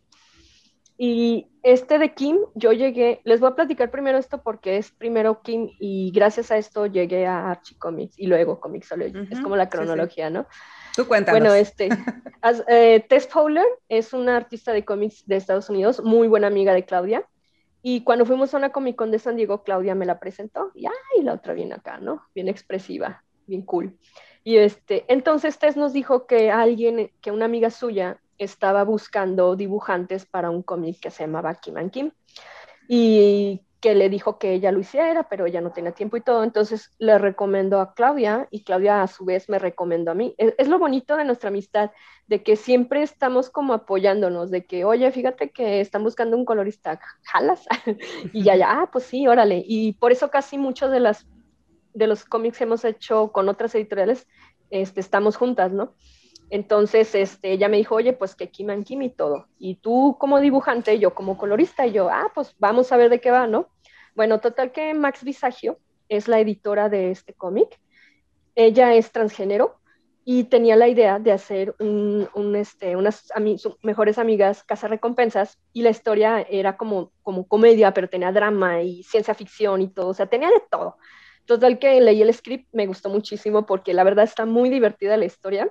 S1: Y este de Kim, yo llegué, les voy a platicar primero esto porque es primero Kim y gracias a esto llegué a Archie Comics y luego Comixology. Es como la cronología, ¿no?
S3: Tú cuéntanos.
S1: Bueno, este, eh, Tess Fowler es una artista de cómics de Estados Unidos, muy buena amiga de Claudia. Y cuando fuimos a una Comic Con de San Diego, Claudia me la presentó y, ay, la otra viene acá, ¿no? Bien expresiva, bien cool. Y este, entonces Tess nos dijo que alguien, que una amiga suya estaba buscando dibujantes para un cómic que se llamaba Kim and Kim y que le dijo que ella lo hiciera, pero ella no tenía tiempo y todo, entonces le recomendó a Claudia y Claudia a su vez me recomendó a mí. Es, lo bonito de nuestra amistad, de que siempre estamos como apoyándonos, de que, oye, fíjate que están buscando un colorista, jalas, y ya, ya, ah, pues sí, órale, y por eso casi muchos de, las, de los cómics que hemos hecho con otras editoriales, este, estamos juntas, ¿no? Entonces, este, ella me dijo, oye, pues que Kim and Kim todo. Y tú como dibujante, yo como colorista, y yo, ah, pues vamos a ver de qué va, ¿no? Bueno, total que Max Visagio es la editora de este cómic. Ella es transgénero y tenía la idea de hacer un, este, unas mejores amigas casa recompensas y la historia era como, como comedia, pero tenía drama y ciencia ficción y todo, o sea, tenía de todo. Total que leí el script, me gustó muchísimo porque la verdad está muy divertida la historia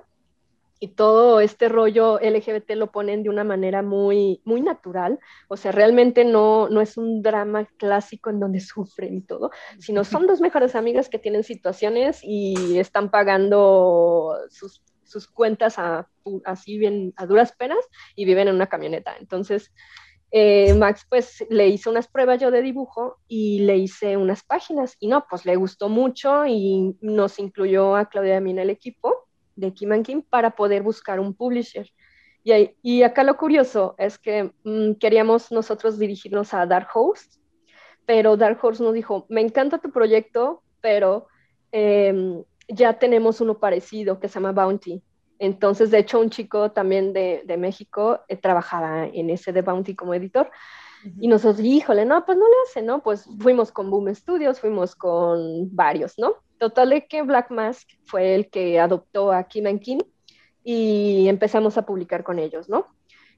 S1: y todo este rollo LGBT lo ponen de una manera muy, muy natural, o sea, realmente no, no es un drama clásico en donde sufren y todo, sino son dos mejores amigas que tienen situaciones y están pagando sus, sus cuentas a, así bien a duras penas y viven en una camioneta. Entonces, eh, Max pues le hizo unas pruebas yo de dibujo y le hice unas páginas y no, pues le gustó mucho y nos incluyó a Claudia y a mí en el equipo de Kim Kim para poder buscar un publisher. Y, y acá lo curioso es que mm, queríamos nosotros dirigirnos a Dark Horse, pero Dark Horse nos dijo, me encanta tu proyecto, pero em, ya tenemos uno parecido que se llama Bounty. Entonces, de hecho, un chico también de, de México eh, trabajaba en ese de Bounty como editor. Y nosotros, híjole, no, pues no le hace, ¿no? Pues fuimos con Boom Studios, fuimos con varios, ¿no? Total de que Black Mask fue el que adoptó a Kim and Kim y empezamos a publicar con ellos, ¿no?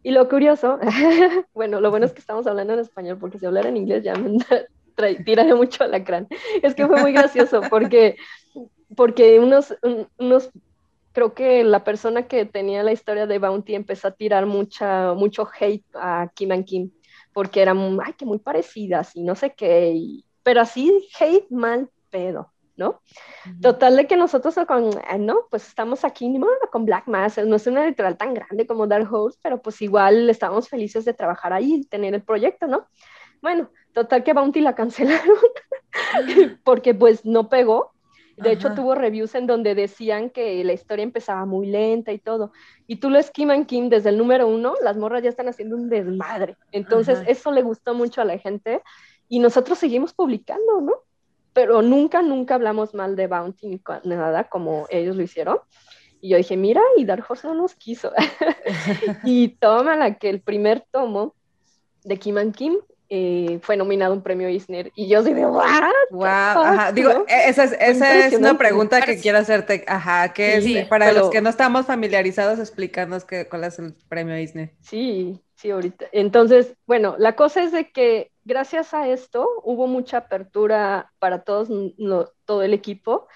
S1: Y lo curioso, bueno, lo bueno es que estamos hablando en español, porque si hablara en inglés ya me tiraría mucho a la crán. Es que fue muy gracioso porque, porque unos, unos, creo que la persona que tenía la historia de Bounty empezó a tirar mucha, mucho hate a Kim and Kim, porque eran, ay, que muy parecidas y no sé qué, pero así hate mal pedo. ¿No? Total de que nosotros con, ah, no, pues estamos aquí, ni modo, con Black Mass, no es una editorial tan grande como Dark Horse, pero pues igual estamos felices de trabajar ahí, tener el proyecto, ¿no? Bueno, total que Bounty la cancelaron porque pues no pegó. De hecho, tuvo reviews en donde decían que la historia empezaba muy lenta y todo. Y tú lo and Kim desde el número uno, las morras ya están haciendo un desmadre. Entonces, eso le gustó mucho a la gente y nosotros seguimos publicando, ¿no? Pero nunca, nunca hablamos mal de Bounty ni nada como ellos lo hicieron. Y yo dije, mira, y Dark Horse no nos quiso. y toma la que el primer tomo de Kim and Kim eh, fue nominado un premio Eisner. Y yo de
S3: ¿what? Wow, ajá. Digo, e-, esa es, esa es una pregunta que quiero hacerte. Ajá, que es, para los que no estamos familiarizados, explícanos qué, cuál es el premio Eisner.
S1: Sí, Sí, ahorita. Entonces, bueno, la cosa es de que gracias a esto hubo mucha apertura para todos, todo el equipo.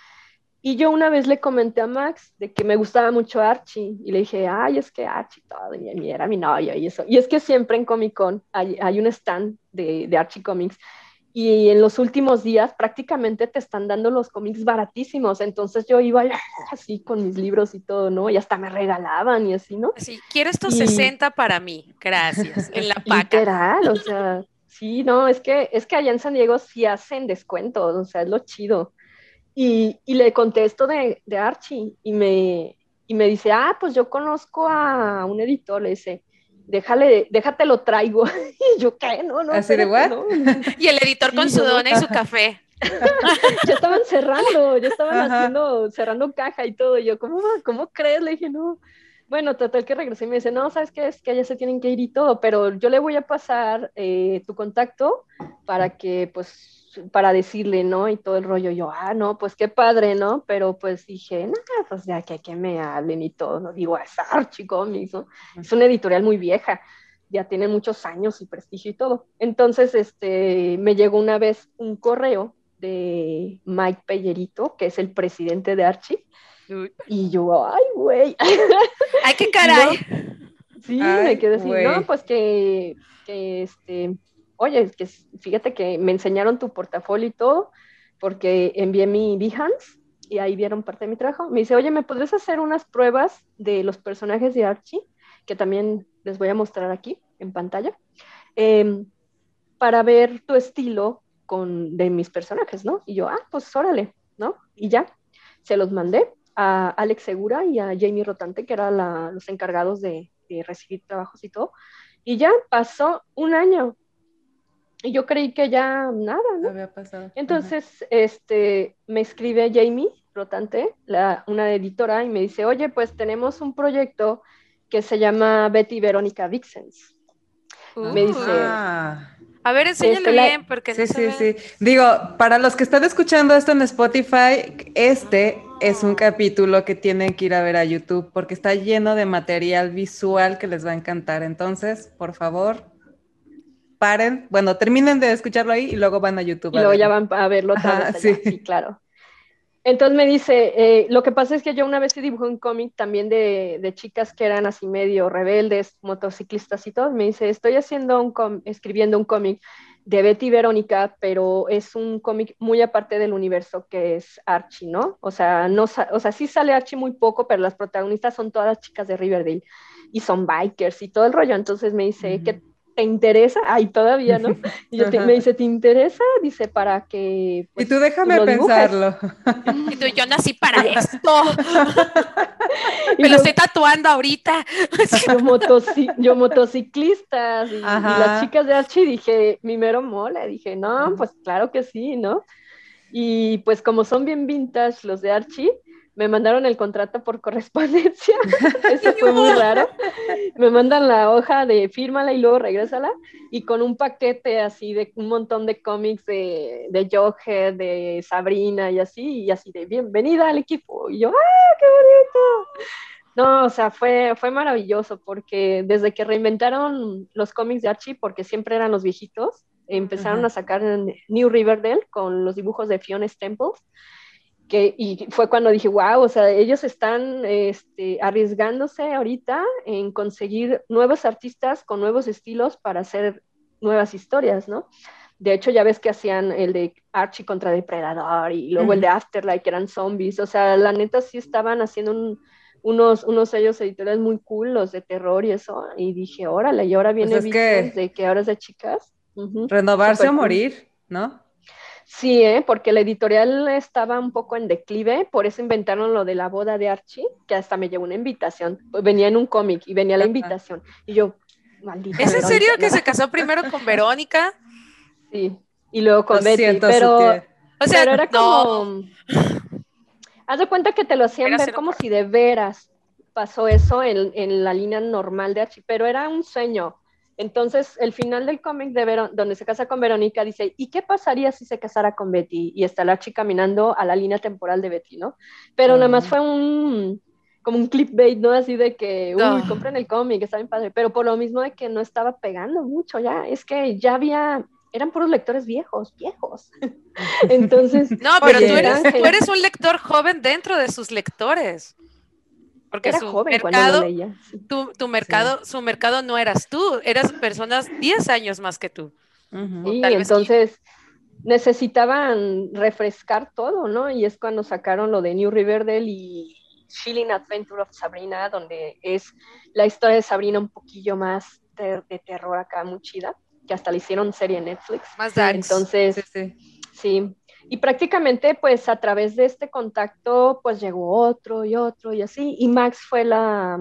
S1: Y yo una vez le comenté a Max de que me gustaba mucho Archie y le dije, ay, es que Archie todo, y era mi novio y eso. Y es que siempre en Comic Con hay, hay un stand de, de, Archie Comics y en los últimos días prácticamente te están dando los cómics baratísimos. Entonces yo iba así con mis libros y todo, ¿no? Y hasta me regalaban y así, ¿no?
S2: Sí, quiero estos 60 para mí, gracias, en la paca.
S1: Literal, o sea, sí, no, es que, es que allá en San Diego sí hacen descuentos, o sea, es lo chido. Y, y le contesto de, de Archie y me, y me dice, ah, pues yo conozco a un editor, le dice, déjale, déjate lo traigo. y yo, ¿qué? No, no.
S3: ¿Así de what?
S2: y el editor con su dona y su café.
S1: ya estaban cerrando, ya estaban haciendo, cerrando caja y todo. Y yo, ¿cómo, ¿cómo crees? Le dije, no. Bueno, total que regresé y me dice, no, ¿sabes qué? Es que ya se tienen que ir y todo, pero yo le voy a pasar eh, tu contacto para que, pues, para decirle, ¿no? Y todo el rollo, yo, ah, no, pues qué padre, ¿no? Pero pues dije, no, pues ya que, que me hablen y todo, no digo, es Archie Comics, ¿no? Es una editorial muy vieja, ya tiene muchos años y prestigio y todo. Entonces, este, me llegó una vez un correo de Mike Pellerito, que es el presidente de Archie, y yo, ay, güey.
S2: Ay, qué caray.
S1: sí, me quedé así, no, pues que, que este oye, que fíjate que me enseñaron tu portafolio y todo, porque envié mi Behance y ahí vieron parte de mi trabajo. Me dice, oye, ¿me podrías hacer unas pruebas de los personajes de Archie? Que también les voy a mostrar aquí en pantalla, em, para ver tu estilo con, de mis personajes, ¿no? Y yo, ah, pues órale, ¿no? Y ya, se los mandé a Alex Segura y a Jamie Rotante, que eran los encargados de, de recibir trabajos y todo. Y ya pasó un año y yo creí que ya nada, ¿no?
S3: Había pasado.
S1: Entonces, este, me escribe Jamie Rotante, la, una editora, y me dice, oye, pues tenemos un proyecto que se llama Betty Verónica Vixens. Me dice...
S2: Ah. A ver, enséñale bien, porque
S3: sí, sí, sí. Digo, para los que están escuchando esto en Spotify, este es un capítulo que tienen que ir a ver a YouTube porque está lleno de material visual que les va a encantar. Entonces, por favor, paren, bueno, terminen de escucharlo ahí y luego van a YouTube.
S1: Y luego ya van a verlo sí. claro. Entonces me dice, eh, lo que pasa es que yo una vez dibujé un cómic también de, de, chicas que eran así medio rebeldes, motociclistas y todo. Me dice, estoy haciendo un escribiendo un cómic de Betty y Verónica, pero es un cómic muy aparte del universo que es Archie, ¿no? O sea, no, o sea, sí sale Archie muy poco, pero las protagonistas son todas chicas de Riverdale y son bikers y todo el rollo. Entonces me dice, que ¿te interesa? Ay, todavía, ¿no? Y yo me dice, ¿te interesa? Dice, para que...
S3: Pues, y tú déjame pensarlo.
S2: Y tú, yo nací para esto. me lo estoy tatuando ahorita.
S1: yo, motociclistas y, las chicas de Archie, dije, mi mero mole. Dije, no, pues claro que sí, ¿no? Y pues como son bien vintage los de Archie, me mandaron el contrato por correspondencia. Eso fue muy raro. Me mandan la hoja de fírmala y luego regrésala. Y con un paquete así de un montón de cómics de, de Jughead, de Sabrina y así, y así de bienvenida al equipo. Y yo, ¡ah, qué bonito! No, o sea, fue, fue maravilloso porque desde que reinventaron los cómics de Archie, porque siempre eran los viejitos, empezaron a sacar New Riverdale con los dibujos de Fiona Staples y fue cuando dije, wow, o sea, ellos están este, arriesgándose ahorita en conseguir nuevos artistas con nuevos estilos para hacer nuevas historias, ¿no? De hecho, ya ves que hacían el de Archie contra Depredador y luego el de Afterlife, que eran zombies. O sea, la neta sí estaban haciendo unos, unos sellos editoriales muy cool, los de terror y eso. Y dije, órale, y ahora viene
S3: pues que
S1: de que ahora es de chicas.
S3: Renovarse o morir, ¿no?
S1: Sí, ¿eh? porque la editorial estaba un poco en declive, por eso inventaron lo de la boda de Archie, que hasta me llevó una invitación. Venía en un cómic y venía la invitación. Y yo, maldita.
S2: ¿Es en serio que se casó primero con Verónica?
S1: Sí, y luego con Betty. pero, o sea, era como. Haz de cuenta que te lo hacían ver como si de veras pasó eso en, en la línea normal de Archie, pero era un sueño. Entonces, el final del cómic de Verón, donde se casa con Verónica, dice, ¿y qué pasaría si se casara con Betty? Y está la chica caminando a la línea temporal de Betty, ¿no? Pero nada más fue un, como un clickbait, ¿no? Así de que, uy, compren el cómic, está bien padre, pero por lo mismo de que no estaba pegando mucho ya, es que ya había, eran puros lectores viejos, viejos. Entonces...
S2: No, pero tú, eres, tú eres un lector joven dentro de sus lectores. Porque su joven mercado, leía, tu, tu, mercado, su mercado no eras tú, eras personas 10 años más que tú.
S1: Y entonces necesitaban refrescar todo, ¿no? Y es cuando sacaron lo de New Riverdale y Chilling Adventure of Sabrina, donde es la historia de Sabrina un poquillo más de, terror acá, muy chida, que hasta le hicieron serie en Netflix.
S2: Más dark.
S1: Entonces, sí, Y prácticamente, pues a través de este contacto, pues llegó otro y otro y así. Y Max fue la,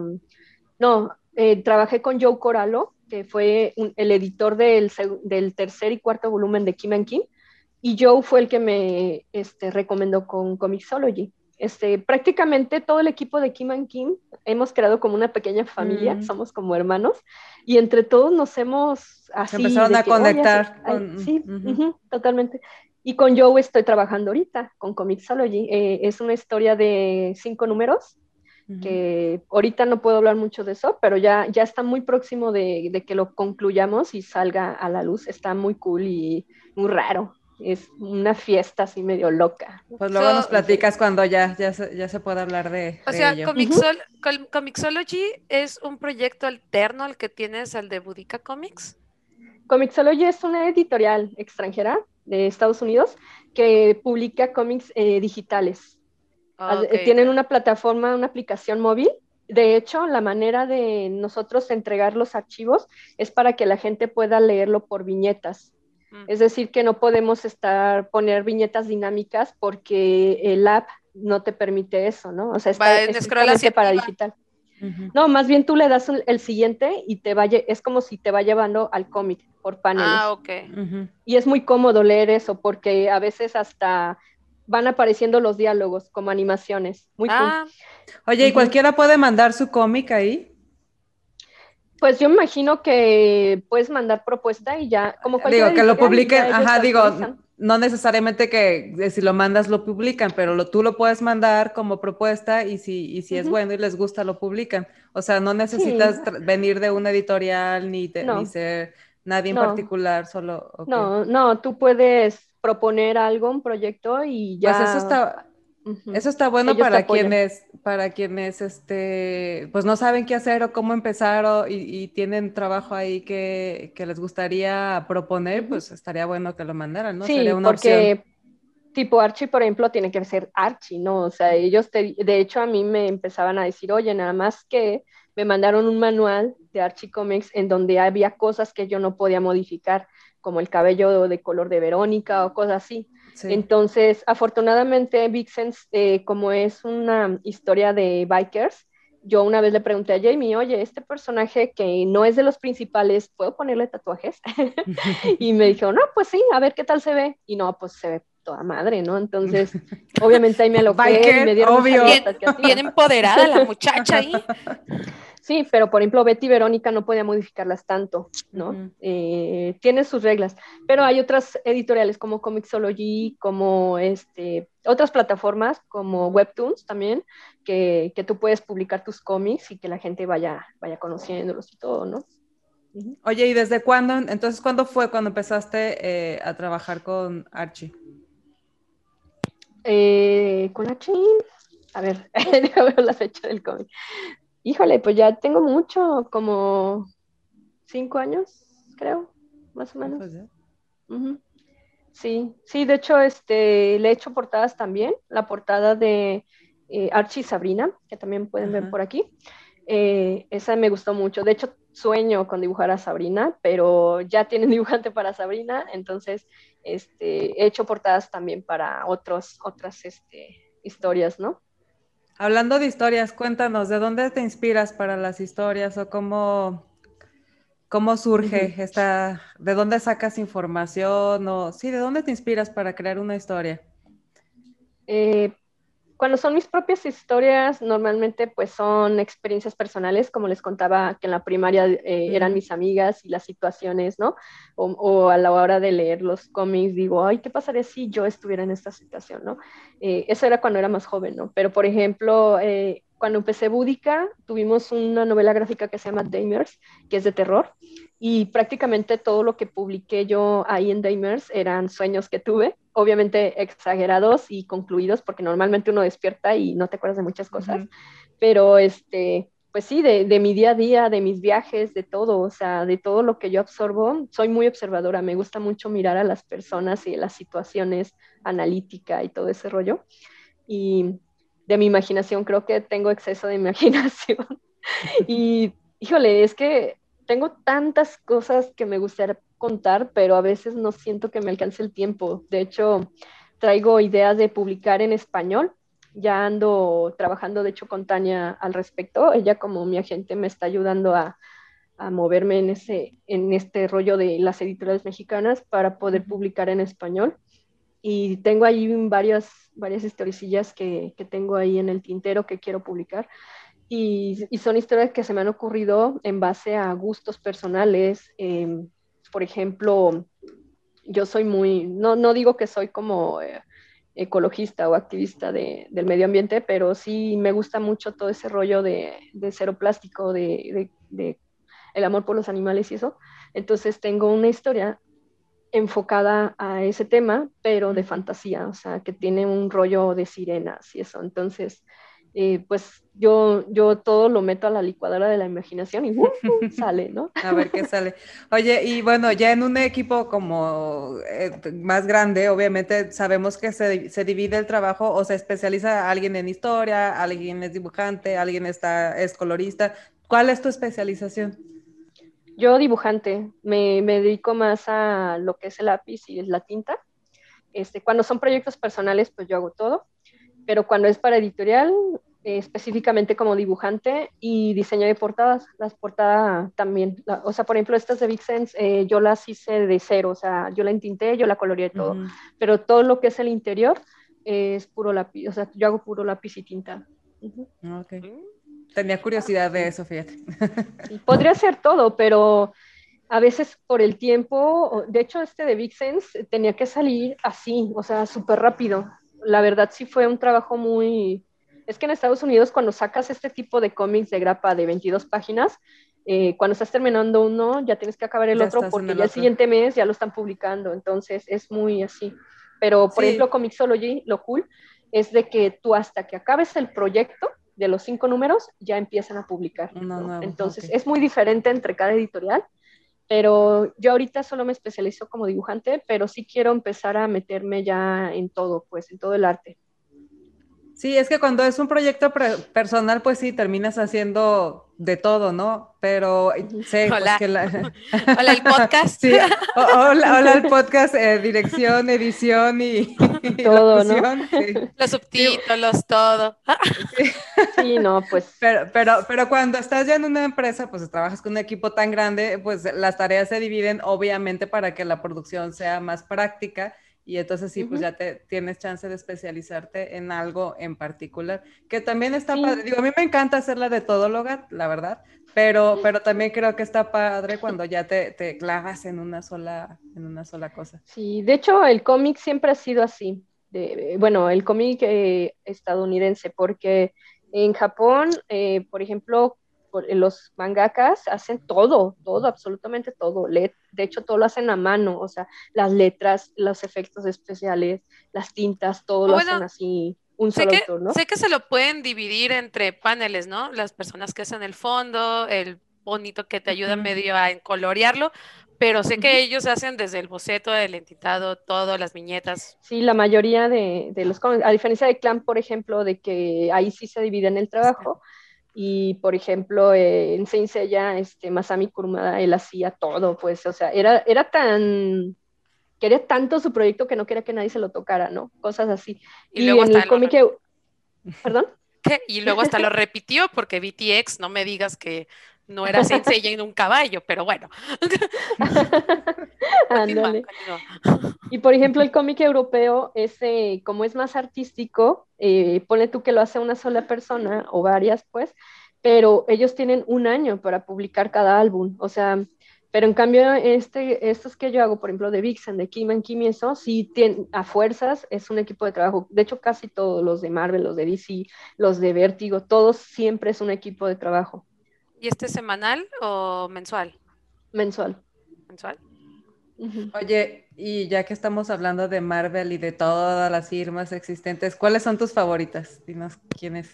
S1: no, eh, trabajé con Joe Corallo, que fue el editor del, del, tercer y cuarto volumen de Kim and Kim, y Joe fue el que me este, recomendó con Comixology. Este, prácticamente todo el equipo de Kim and Kim hemos creado como una pequeña familia, mm. somos como hermanos, y entre todos nos hemos
S3: así... Empezaron a conectar.
S1: sí, totalmente. Y con Joe estoy trabajando ahorita, con Comixology. Eh, es una historia de cinco números, que ahorita no puedo hablar mucho de eso, pero ya, ya está muy próximo de, de, que lo concluyamos y salga a la luz. Está muy cool y muy raro es una fiesta así medio loca.
S3: Pues luego nos platicas cuando ya, ya, se, ya se pueda hablar de.
S2: O sea, Comixology es un proyecto alterno al que tienes al de Budica Comics.
S1: Comixology es una editorial extranjera de Estados Unidos que publica cómics eh, digitales. Ah, tienen una plataforma, una aplicación móvil. De hecho, la manera de nosotros entregar los archivos es para que la gente pueda leerlo por viñetas. Mm. Es decir, que no podemos estar, poner viñetas dinámicas porque el app no te permite eso, ¿no? O sea, está específicamente para digital. No, más bien tú le das el siguiente y te vaya, es como si te va llevando al cómic por paneles.
S2: Ah, ok.
S1: Y es muy cómodo leer eso porque a veces hasta van apareciendo los diálogos como animaciones. Muy ah.
S3: Oye, ¿y cualquiera puede mandar su cómic ahí?
S1: Pues yo imagino que puedes mandar propuesta y ya, como
S3: Digo, que lo publiquen, ajá, digo, no necesariamente que eh, si lo mandas lo publican, pero lo, tú lo puedes mandar como propuesta y si, y si es bueno y les gusta lo publican. O sea, no necesitas venir de una editorial ni, ni ser nadie en particular, solo...
S1: No, no, tú puedes proponer algo, un proyecto y ya...
S3: Pues eso está, eso está bueno para quienes, para quienes, este, pues no saben qué hacer o cómo empezar o, y, tienen trabajo ahí que, les gustaría proponer, pues estaría bueno que lo mandaran, ¿no?
S1: Sí, Sería una porque tipo Archie, por ejemplo, tiene que ser Archie, ¿no? O sea, ellos, de hecho, a mí me empezaban a decir, oye, nada más que me mandaron un manual de Archie Comics en donde había cosas que yo no podía modificar, como el cabello de color de Verónica o cosas así. Entonces, afortunadamente, Vixens, eh, como es una historia de bikers, yo una vez le pregunté a Jamie, oye, este personaje que no es de los principales, ¿puedo ponerle tatuajes? y me dijo, no, pues sí, a ver qué tal se ve. Y no, pues se ve toda madre, ¿no? Entonces, obviamente ahí me lo y me dieron
S2: obvio. Bien, bien empoderada la muchacha ahí.
S1: Sí, pero por ejemplo, Betty y Verónica no podía modificarlas tanto, ¿no? Eh, tiene sus reglas, pero hay otras editoriales como Comixology, como este, otras plataformas como Webtoons también, que, tú puedes publicar tus cómics y que la gente vaya, vaya conociéndolos y todo, ¿no?
S3: Oye, ¿y desde cuándo? Entonces, ¿cuándo fue cuando empezaste eh, a trabajar con Archie?
S1: Eh, con Archie, a ver, déjame ver la fecha del cómic. Híjole, pues ya tengo mucho, como cinco años, creo, más o menos. Sí, sí, de hecho, este, le he hecho portadas también, la portada de eh, Archie y Sabrina, que también pueden ver por aquí. Eh, esa me gustó mucho. De hecho, sueño con dibujar a Sabrina, pero ya tienen dibujante para Sabrina, entonces este, he hecho portadas también para otros, otras este, historias, ¿no?
S3: Hablando de historias, cuéntanos, ¿de dónde te inspiras para las historias o cómo, cómo surge esta, de dónde sacas información o sí, de dónde te inspiras para crear una historia?
S1: Eh, cuando son mis propias historias, normalmente pues son experiencias personales, como les contaba que en la primaria eh, eran mis amigas y las situaciones, ¿no? O, a la hora de leer los cómics digo, ay, ¿qué pasaría si yo estuviera en esta situación, ¿no? Eh, eso era cuando era más joven, ¿no? Pero por ejemplo, eh, cuando empecé Búdica, tuvimos una novela gráfica que se llama Daimers, que es de terror, y prácticamente todo lo que publiqué yo ahí en Daimers eran sueños que tuve, obviamente exagerados y concluidos, porque normalmente uno despierta y no te acuerdas de muchas cosas, pero este, pues sí, de, de, mi día a día, de mis viajes, de todo, o sea, de todo lo que yo absorbo, soy muy observadora, me gusta mucho mirar a las personas y las situaciones, analítica y todo ese rollo. Y de mi imaginación, creo que tengo exceso de imaginación. y híjole, es que tengo tantas cosas que me gustaría contar, pero a veces no siento que me alcance el tiempo. De hecho, traigo ideas de publicar en español. Ya ando trabajando, de hecho, con Tania al respecto. Ella como mi agente me está ayudando a, a moverme en, ese, en este rollo de las editoriales mexicanas para poder publicar en español. Y tengo ahí varias, varias historicillas que, que tengo ahí en el tintero que quiero publicar. Y, y, son historias que se me han ocurrido en base a gustos personales. Eh, por ejemplo, yo soy muy, no, no digo que soy como eh, ecologista o activista de, del medio ambiente, pero sí me gusta mucho todo ese rollo de, de cero plástico, de, de, el amor por los animales y eso. Entonces tengo una historia enfocada a ese tema, pero de fantasía, o sea, que tiene un rollo de sirenas y eso. Entonces, eh, pues yo, yo todo lo meto a la licuadora de la imaginación y uh, sale, ¿no?
S3: A ver qué sale. Oye, y bueno, ya en un equipo como eh, más grande, obviamente sabemos que se, se, divide el trabajo o se especializa alguien en historia, alguien es dibujante, alguien está, es colorista. ¿Cuál es tu especialización?
S1: Yo dibujante, me, me dedico más a lo que es el lápiz y la tinta. Este, cuando son proyectos personales, pues yo hago todo pero cuando es para editorial, eh, específicamente como dibujante y diseño de portadas, las portadas también, la, o sea, por ejemplo, estas de Big Sense, eh, yo las hice de cero, o sea, yo la entinté, yo la coloreé todo, uh -huh. pero todo lo que es el interior eh, es puro lápiz, o sea, yo hago puro lápiz y tinta.
S3: Uh -huh. Ok. Tenía curiosidad de eso, fíjate.
S1: Podría ser todo, pero a veces por el tiempo, de hecho este de Big Sense tenía que salir así, o sea, súper rápido la verdad sí fue un trabajo muy... Es que en Estados Unidos cuando sacas este tipo de cómics de grapa de 22 páginas, eh, cuando estás terminando uno ya tienes que acabar el ya otro porque el ya el siguiente mes ya lo están publicando, entonces es muy así. Pero por sí. ejemplo, Comixology, lo cool es de que tú hasta que acabes el proyecto de los cinco números ya empiezan a publicar. No, no, entonces okay. es muy diferente entre cada editorial pero yo ahorita solo me especializo como dibujante, pero sí quiero empezar a meterme ya en todo, pues, en todo el arte.
S3: Sí, es que cuando es un proyecto personal, pues sí, terminas haciendo de todo, ¿no? Pero sé
S2: pues,
S3: hola.
S2: Pues, que la... hola el podcast.
S3: Sí, hola, hola el podcast, eh, dirección, edición y, y
S1: todo, ¿no?
S2: Sí. Los subtítulos, sí. todo.
S1: Sí. sí, no, pues.
S3: Pero, pero, pero cuando estás ya en una empresa, pues trabajas con un equipo tan grande, pues las tareas se dividen, obviamente, para que la producción sea más práctica y entonces sí, uh -huh. pues ya te tienes chance de especializarte en algo en particular, que también está sí. padre. Digo, a mí me encanta hacerla de todóloga, la verdad, pero, pero también creo que está padre cuando ya te, te clavas en una sola, en una sola cosa.
S1: Sí, de hecho el cómic siempre ha sido así. De, bueno, el cómic eh, estadounidense, porque en Japón, eh, por ejemplo, los mangakas hacen todo, todo, absolutamente todo. De hecho, todo lo hacen a mano, o sea, las letras, los efectos especiales, las tintas, todo lo hacen así. Un
S2: sé
S1: solo
S2: que,
S1: autor, ¿no?
S2: Sé que se lo pueden dividir entre paneles, ¿no? Las personas que hacen el fondo, el bonito que te ayuda uh -huh. medio a colorearlo, pero sé que ellos hacen desde el boceto, el entitado, todo, las viñetas.
S1: Sí, la mayoría de, de los a diferencia de Clan, por ejemplo, de que ahí sí se dividen el trabajo. Sí y por ejemplo eh, en Saint Seiya, este, Masami Kurumada, él hacía todo, pues, o sea, era, era tan, quería tanto su proyecto que no quería que nadie se lo tocara, ¿no? Cosas así.
S2: Y, y luego
S1: en el cómic, lo... ¿perdón?
S2: ¿Qué? Y luego hasta lo repitió porque BTX, no me digas que no era Seiya en un caballo, pero bueno.
S1: Y por ejemplo, el cómic europeo, es, eh, como es más artístico, eh, pone tú que lo hace una sola persona o varias, pues, pero ellos tienen un año para publicar cada álbum. O sea, Pero en cambio, este, estos que yo hago, por ejemplo, de Vixen, de Kim and Kim y eso, sí tienen, a fuerzas es un equipo de trabajo. De hecho, casi todos los de Marvel, los de DC, los de Vértigo, todos siempre es un equipo de trabajo.
S2: ¿Y este es semanal o mensual?
S1: Mensual.
S2: ¿Mensual?
S3: Oye, y ya que estamos hablando de Marvel y de todas las firmas existentes, ¿cuáles son tus favoritas? Dinos quiénes.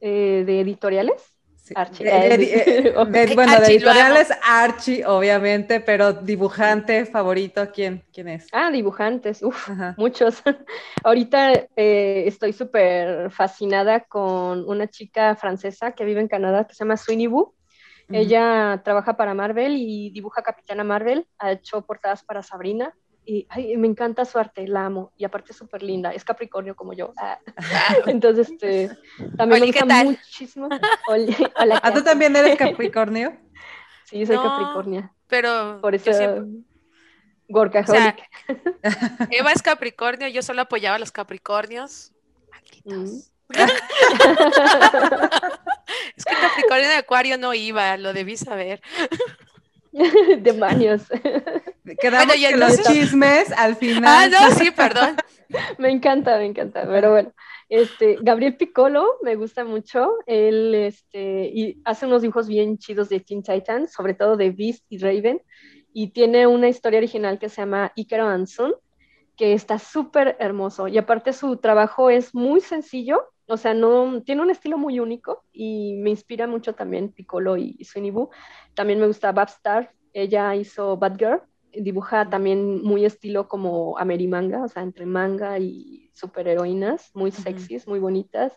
S1: Eh, ¿De editoriales?
S3: Archie. Eh, bueno, de editoriales Archie, obviamente, pero dibujante favorito, ¿quién, quién es?
S1: Ah, dibujantes, Uf, muchos. Ahorita eh, estoy súper fascinada con una chica francesa que vive en Canadá que se llama Sweeney Wu. Ella trabaja para Marvel y dibuja Capitana Marvel, ha hecho portadas para Sabrina, y me encanta su arte, la amo, y aparte es súper linda, es Capricornio como yo. Ah. Entonces, este, también me gusta muchísimo.
S3: ¿Ah, tú también eres Capricornio?
S1: Sí, soy Capricornio.
S2: Pero
S1: por eso Workaholic.
S2: Eva es Capricornio, yo solo apoyaba a los Capricornios. Malditos. Mm. es que Capricornio de Acuario no iba, lo debí saber.
S1: Demonios.
S3: Quedamos bueno, los chismes al final.
S2: Ah, no, sí, perdón.
S1: me encanta, me encanta. Pero bueno, este, Gabriel Piccolo me gusta mucho. Él este, y hace unos dibujos bien chidos de Teen Titans, sobre todo de Beast y Raven. Y tiene una historia original que se llama Icaro and que está súper hermoso. Y aparte su trabajo es muy sencillo, o sea, no, tiene un estilo muy único y me inspira mucho también Piccolo y, Sweeney Boo. También me gusta Babstar, ella hizo Batgirl, dibuja también muy estilo como Amerimanga, o sea, entre manga y superheroínas, muy sexys, muy bonitas.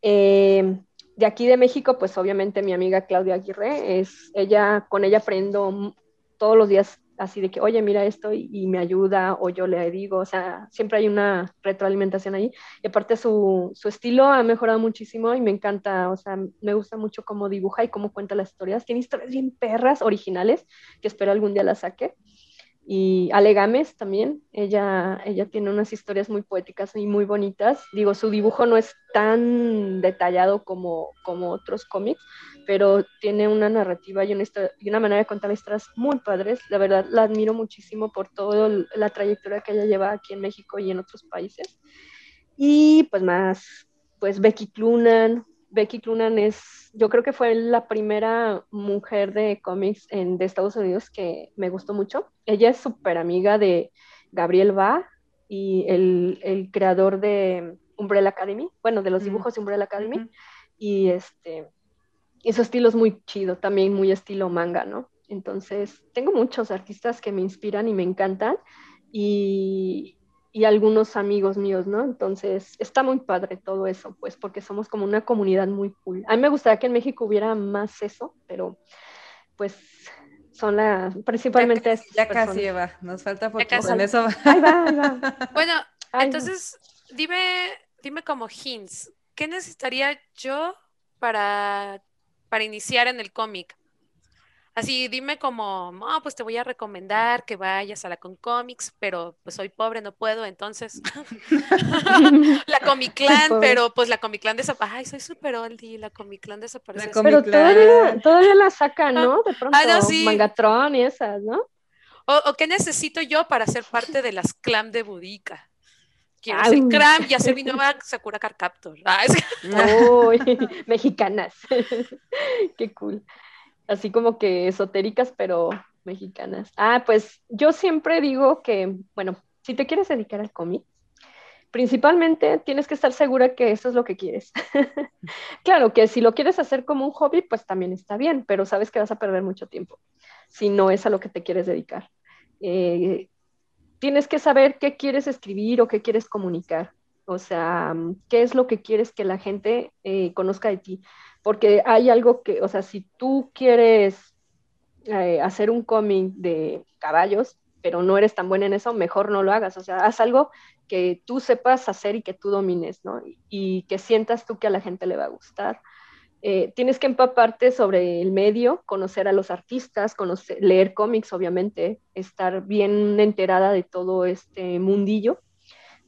S1: Eh, de aquí de México, pues obviamente mi amiga Claudia Aguirre, es ella, con ella aprendo todos los días así de que, oye, mira esto y, me ayuda, o yo le digo, o sea, siempre hay una retroalimentación ahí. Y aparte su, su, estilo ha mejorado muchísimo y me encanta, o sea, me gusta mucho cómo dibuja y cómo cuenta las historias. Tiene historias bien perras, originales, que espero algún día las saque y Ale Gámez también, ella, ella tiene unas historias muy poéticas y muy bonitas. Digo, su dibujo no es tan detallado como, como otros cómics, pero tiene una narrativa y una, y una manera de contar historias muy padres. La verdad, la admiro muchísimo por toda la trayectoria que ella lleva aquí en México y en otros países. Y pues más, pues Becky Clunan, Becky Clunan es, yo creo que fue la primera mujer de cómics en, de Estados Unidos que me gustó mucho. Ella es súper amiga de Gabriel Ba y el, el, creador de Umbrella Academy, bueno, de los dibujos de Umbrella Academy. Y este, y su estilo es muy chido, también muy estilo manga, ¿no? Entonces, tengo muchos artistas que me inspiran y me encantan. Y, y algunos amigos míos, ¿no? Entonces, está muy padre todo eso, pues, porque somos como una comunidad muy cool. A mí me gustaría que en México hubiera más eso, pero pues son las principalmente
S3: ya, casi Eva. Nos falta poco
S1: con eso. Ahí va, ahí va.
S2: bueno entonces dime dime como hints. Qué necesitaría yo para para iniciar en el cómic Así, dime como, no, pues te voy a recomendar que vayas a la Concomics, pero pues soy pobre, no puedo, entonces la Comiclan, pero pues la Comiclan desapareció. Ay, soy súper oldie, la Comiclan desapareció.
S1: Pero todavía, todavía la sacan, ¿no? De pronto, ah, no, sí. Mangatron y esas, ¿no?
S2: O, qué necesito yo para ser parte de las clam de Budica? Quiero ser clam y hacer mi nueva Sakura Car Captor. Ah,
S1: Uy, mexicanas. qué cool así como que esotéricas, pero mexicanas. Ah, pues yo siempre digo que, bueno, si te quieres dedicar al cómic, principalmente tienes que estar segura que eso es lo que quieres. claro que si lo quieres hacer como un hobby, pues también está bien, pero sabes que vas a perder mucho tiempo si no es a lo que te quieres dedicar. Eh, tienes que saber qué quieres escribir o qué quieres comunicar. O sea, qué es lo que quieres que la gente eh, conozca de ti porque hay algo que, o sea, si tú quieres eh, hacer un cómic de caballos, pero no eres tan buena en eso, mejor no lo hagas. O sea, haz algo que tú sepas hacer y que tú domines, ¿no? Y, que sientas tú que a la gente le va a gustar. Eh, tienes que empaparte sobre el medio, conocer a los artistas, conocer, leer cómics, obviamente, estar bien enterada de todo este mundillo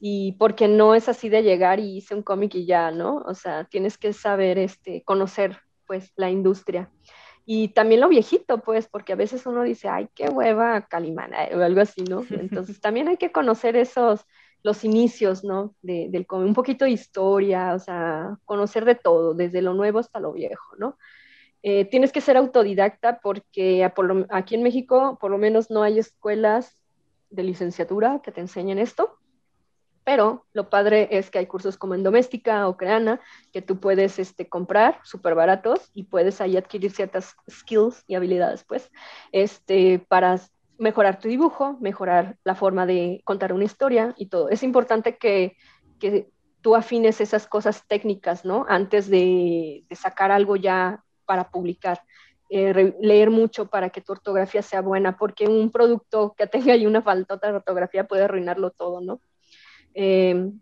S1: y porque no es así de llegar y hice un cómic y ya, ¿no? O sea, tienes que saber, este, conocer, pues, la industria. y también lo viejito, pues, porque a veces uno dice, ay, qué hueva Calimana, o algo así, ¿no? Entonces también hay que conocer esos, los inicios, ¿no? De, del, un poquito de historia, o sea, conocer de todo, desde lo nuevo hasta lo viejo, ¿no? Eh, tienes que ser autodidacta porque aquí en México por lo menos no hay escuelas de licenciatura que te enseñen esto, pero lo padre es que hay cursos como en doméstica o creana que tú puedes este, comprar súper baratos y puedes ahí adquirir ciertas skills y habilidades, pues, este, para mejorar tu dibujo, mejorar la forma de contar una historia y todo. Es importante que, tú afines esas cosas técnicas, ¿no? Antes de, de sacar algo ya para publicar. Eh, leer mucho para que tu ortografía sea buena, porque un producto que tenga ahí una falta de ortografía puede arruinarlo todo, ¿no? Em,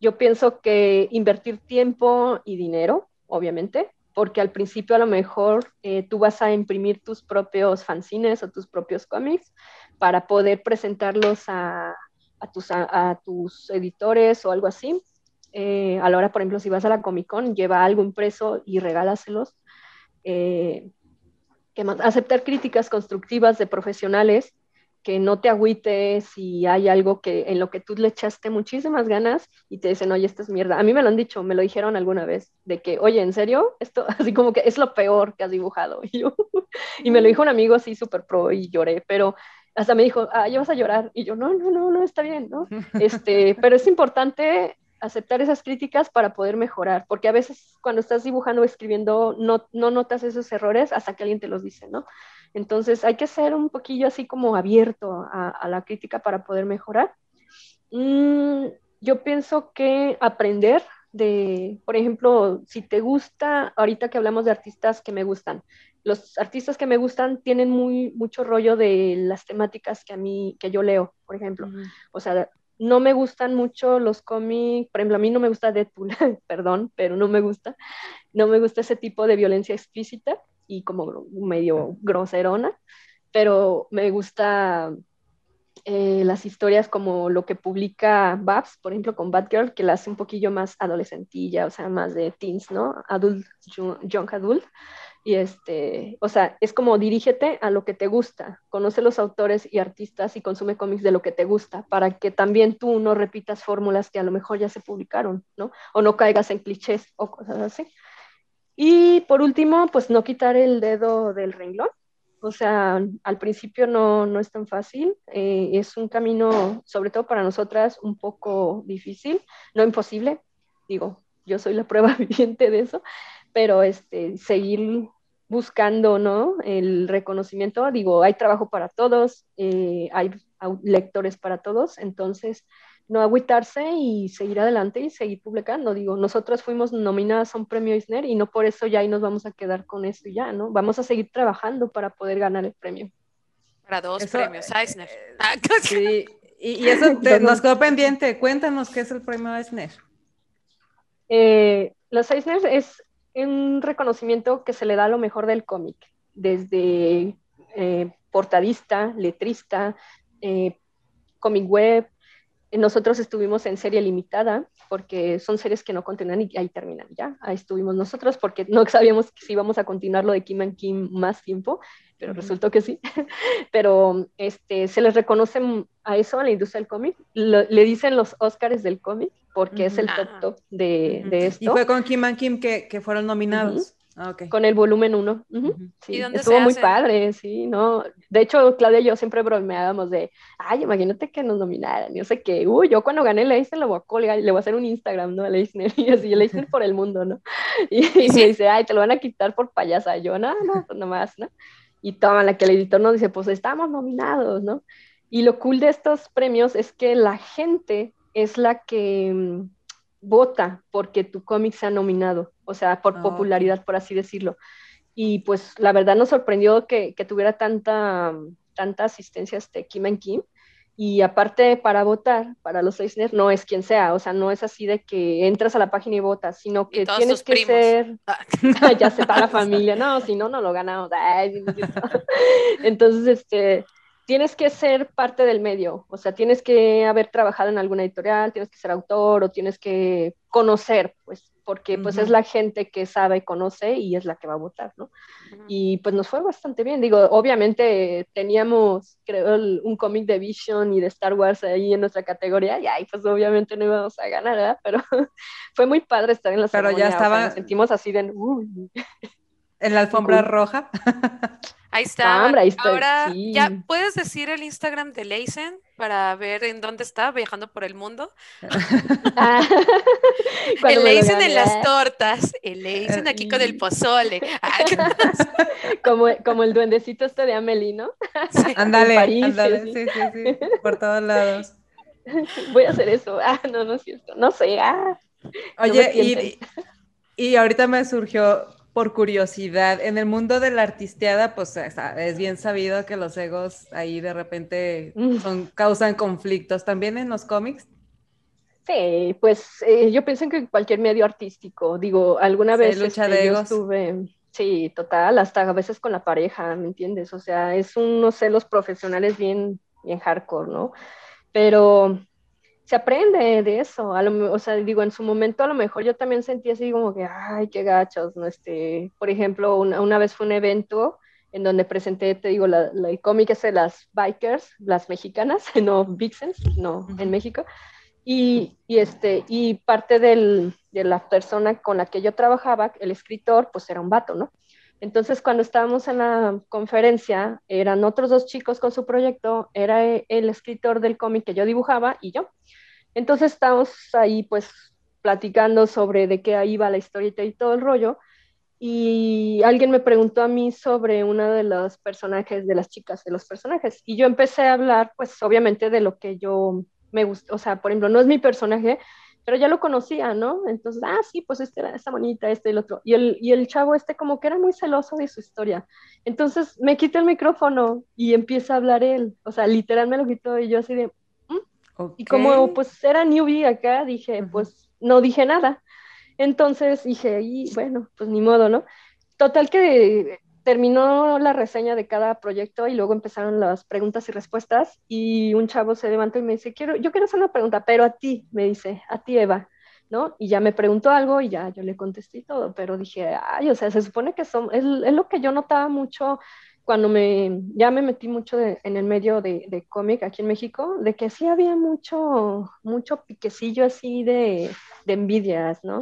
S1: yo pienso que invertir tiempo y dinero, obviamente, porque al principio a lo mejor eh, tú vas a imprimir tus propios fanzines o tus propios cómics para poder presentarlos a, tus, editores o algo así. Eh, por ejemplo, si vas a la Comic Con, lleva algo impreso y regálaselos. Eh, que aceptar críticas constructivas de profesionales que no te agüites si hay algo que en lo que tú le echaste muchísimas ganas y te dicen, oye, esto es mierda. A mí me lo han dicho, me lo dijeron alguna vez, de que, oye, ¿en serio? Esto así como que es lo peor que has dibujado. Y, yo, y me lo dijo un amigo así súper pro y lloré, pero hasta me dijo, ah, ya vas a llorar. Y yo, no, no, no, no, está bien, ¿no? Este, pero es importante aceptar esas críticas para poder mejorar, porque a veces cuando estás dibujando o escribiendo no, no notas esos errores hasta que alguien te los dice, ¿no? Entonces hay que ser un poquillo así como abierto a, la crítica para poder mejorar. Mm, yo pienso que aprender de, por ejemplo, si te gusta, ahorita que hablamos de artistas que me gustan, los artistas que me gustan tienen muy, mucho rollo de las temáticas que a mí, que yo leo, por ejemplo. O sea, no me gustan mucho los cómics, por ejemplo, a mí no me gusta Deadpool, perdón, pero no me gusta, no me gusta ese tipo de violencia explícita y como medio groserona, pero me gusta eh, las historias como lo que publica Babs, por ejemplo, con Batgirl, que la hace un poquillo más adolescentilla, o sea, más de teens, ¿no? Adult, young adult. Y este, o sea, es como dirígete a lo que te gusta, conoce los autores y artistas y consume cómics de lo que te gusta, para que también tú no repitas fórmulas que a lo mejor ya se publicaron, ¿no? O no caigas en clichés o cosas así. Y por último, pues no quitar el dedo del renglón. O sea, al principio no, no es tan fácil, eh, es un camino, sobre todo para nosotras, un poco difícil, no imposible, digo, yo soy la prueba viviente de eso, pero este, seguir buscando ¿no? el reconocimiento, digo, hay trabajo para todos, eh, hay lectores para todos, entonces no agüitarse y seguir adelante y seguir publicando. Digo, nosotros fuimos nominadas a un premio Eisner y no por eso ya ahí nos vamos a quedar con eso ya, ¿no? Vamos a seguir trabajando para poder ganar el premio.
S2: Para dos premios Eisner.
S3: Eh, ah, sí, y, eso nos quedó pendiente. Cuéntanos qué es el premio Eisner.
S1: Eh, los Eisner es un reconocimiento que se le da a lo mejor del cómic, desde eh, portadista, letrista, eh, cómic web, nosotros estuvimos en serie limitada porque son series que no continúan y ahí terminan ya. Ahí estuvimos nosotros porque no sabíamos si íbamos a continuar lo de Kim and Kim más tiempo, pero resultó que sí. pero este, se les reconoce a eso, a la industria del cómic. le dicen los Oscars del cómic porque es el top top de, de, esto.
S3: Y fue con Kim and Kim que, que fueron nominados.
S1: Ah, con el volumen 1. sí, estuvo muy padre, sí, ¿no? De hecho, Claudia y yo siempre bromeábamos de, ay, imagínate que nos nominaran, yo sé que, uy, yo cuando gané el Eisner le voy a colgar, le voy a hacer un Instagram, ¿no? El Eisner, y así, el Eisner por el mundo, ¿no? Y, me dice, ay, te lo van a quitar por payasa, yo, no, no, pues nomás, ¿no? Y toma, la que el editor nos dice, pues estamos nominados, ¿no? Y lo cool de estos premios es que la gente es la que mm, vota porque tu cómic sea nominado, o sea, por ah, popularidad, por así decirlo. Y pues la verdad nos sorprendió que, tuviera tanta, tanta asistencia este Kim en Kim. Y aparte, para votar, para los Eisner, no es quien sea, o sea, no es así de que entras a la página y votas, sino que tienes que ser, ya se para la familia, no, si no, no lo ganamos. Entonces, este, tienes que ser parte del medio, o sea, tienes que haber trabajado en alguna editorial, tienes que ser autor o tienes que conocer, pues, porque pues es la gente que sabe, conoce y es la que va a votar, ¿no? Y pues nos fue bastante bien. Digo, obviamente teníamos, creo, un cómic de Vision y de Star Wars ahí en nuestra categoría y ahí pues obviamente no íbamos a ganar, ¿verdad? Pero fue muy padre estar en la
S3: Pero ya estaba...
S1: nos sentimos así de...
S3: En la alfombra roja.
S2: Ahí está. Ahora, ¿ya puedes decir el Instagram de Leisen para ver en dónde está viajando por el mundo? Ah, el Leisen en las tortas, el Leisen aquí con el pozole. Ah,
S1: como, como el duendecito este de Amelino.
S3: Ándale, ándale, sí, sí, sí, por todos lados.
S1: Voy a hacer eso. Ah, no, no es cierto. No sé. Ah,
S3: Oye, y, y ahorita me surgió por curiosidad, en el mundo de la artisteada, pues es bien sabido que los egos ahí de repente mm. son, causan conflictos. ¿También en los cómics?
S1: Sí, pues eh, yo pienso que cualquier medio artístico, digo, alguna vez
S3: lucha este, de egos.
S1: estuve, sí, total, hasta a veces con la pareja, ¿me entiendes? O sea, es unos celos profesionales bien, bien hardcore, ¿no? Pero se aprende de eso, o sea, digo, en su momento a lo mejor yo también sentí así como que, ay, qué gachos, ¿no? Este, por ejemplo, una, vez fue un evento en donde presenté, te digo, la, la cómic es de las bikers, las mexicanas, no vixens, no, en México, y, y, este, y parte del, de la persona con la que yo trabajaba, el escritor, pues era un vato, ¿no? Entonces, cuando estábamos en la conferencia, eran otros dos chicos con su proyecto, era el escritor del cómic que yo dibujaba y yo. Entonces, estábamos ahí, pues, platicando sobre de qué iba la historia y todo el rollo. Y alguien me preguntó a mí sobre una de los personajes, de las chicas de los personajes. Y yo empecé a hablar, pues, obviamente, de lo que yo me gusta. O sea, por ejemplo, no es mi personaje, pero ya lo conocía, ¿no? Entonces, ah, sí, pues este era esta bonita, este y el otro. Y el, y el chavo este como que era muy celoso de su historia. Entonces me quita el micrófono y empieza a hablar él. O sea, literal me lo quitó y yo así de... Mm". Y como pues era newbie acá, dije, pues no dije nada. Entonces dije, y bueno, pues ni modo, ¿no? Total que terminó la reseña de cada proyecto y luego empezaron las preguntas y respuestas y un chavo se levantó y me dice, quiero, yo quiero hacer una pregunta, pero a ti, me dice, a ti Eva, ¿no? Y ya me preguntó algo y ya yo le contesté todo, pero dije, ay, o sea, se supone que son, es, es lo que yo notaba mucho cuando me, ya me metí mucho en el medio de, de cómic aquí en México, de que sí había mucho, mucho piquecillo así de, de envidias, ¿no?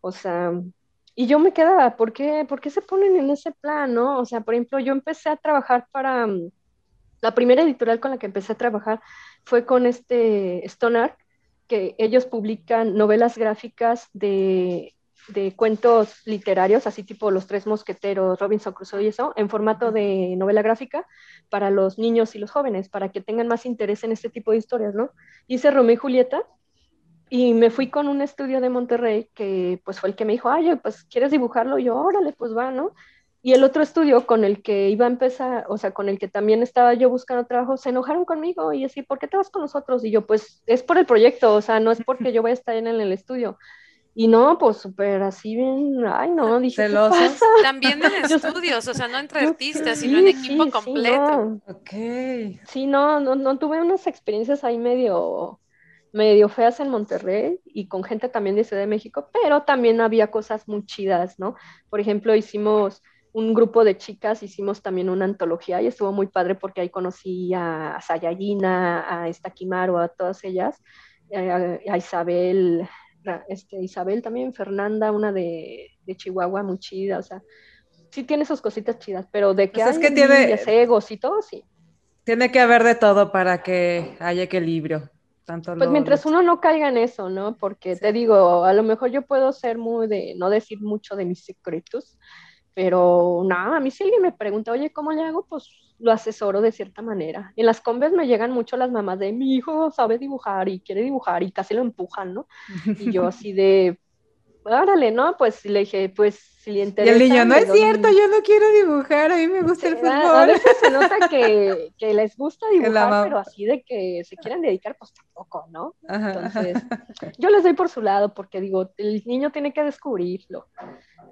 S1: O sea, y yo me quedaba, ¿por qué, ¿por qué se ponen en ese plan, no? O sea, por ejemplo, yo empecé a trabajar para, mm, la primera editorial con la que empecé a trabajar fue con este Stoner, que ellos publican novelas gráficas de, de cuentos literarios, así tipo Los Tres Mosqueteros, Robinson Crusoe y eso, en formato de novela gráfica para los niños y los jóvenes, para que tengan más interés en este tipo de historias, ¿no? Hice Romeo y Julieta, y me fui con un estudio de Monterrey que pues fue el que me dijo, ay, pues quieres dibujarlo, y yo, órale, pues va, ¿no? Y el otro estudio con el que iba a empezar, o sea, con el que también estaba yo buscando trabajo, se enojaron conmigo y así, ¿por qué te vas con nosotros? Y yo, pues es por el proyecto, o sea, no es porque yo voy a estar en el estudio. Y no, pues súper así bien, ay no, dije,
S2: ¿qué También en estudios, o sea, no entre artistas, sino en equipo completo.
S3: Sí,
S1: ok. Sí, no, no, no, tuve unas experiencias ahí medio, medio feas en Monterrey y con gente también de Ciudad de México, pero también había cosas muy chidas, ¿no? Por ejemplo, hicimos un grupo de chicas, hicimos también una antología y estuvo muy padre porque ahí conocí a Sayayina, a esta Kimaro, a todas ellas, eh, a, Isabel, este, Isabel también, Fernanda, una de, Chihuahua, muy chida, o sea, sí tiene sus cositas chidas, pero de que
S3: pues es que tiene
S1: egos y todo, sí.
S3: Tiene que haber de todo para que haya equilibrio
S1: pues mientras uno no caiga en eso, ¿no? Porque te digo, a lo mejor yo puedo ser muy de, no decir mucho de mis secretos, pero nada, a mí si alguien me pregunta, oye, ¿cómo le hago? Pues lo asesoro de cierta manera. En las combes me llegan mucho las mamás de, mi hijo sabe dibujar y quiere dibujar y casi lo empujan, ¿no? Y yo así de, órale, ¿no? Pues le dije, pues si le interesa.
S3: Y el niño, no es cierto, yo no quiero dibujar, a mí me gusta el fútbol.
S1: A veces se nota que, que les gusta dibujar, pero así de que se quieran dedicar, pues tampoco, ¿no? Entonces, yo les doy por su lado, porque digo, el niño tiene que descubrirlo.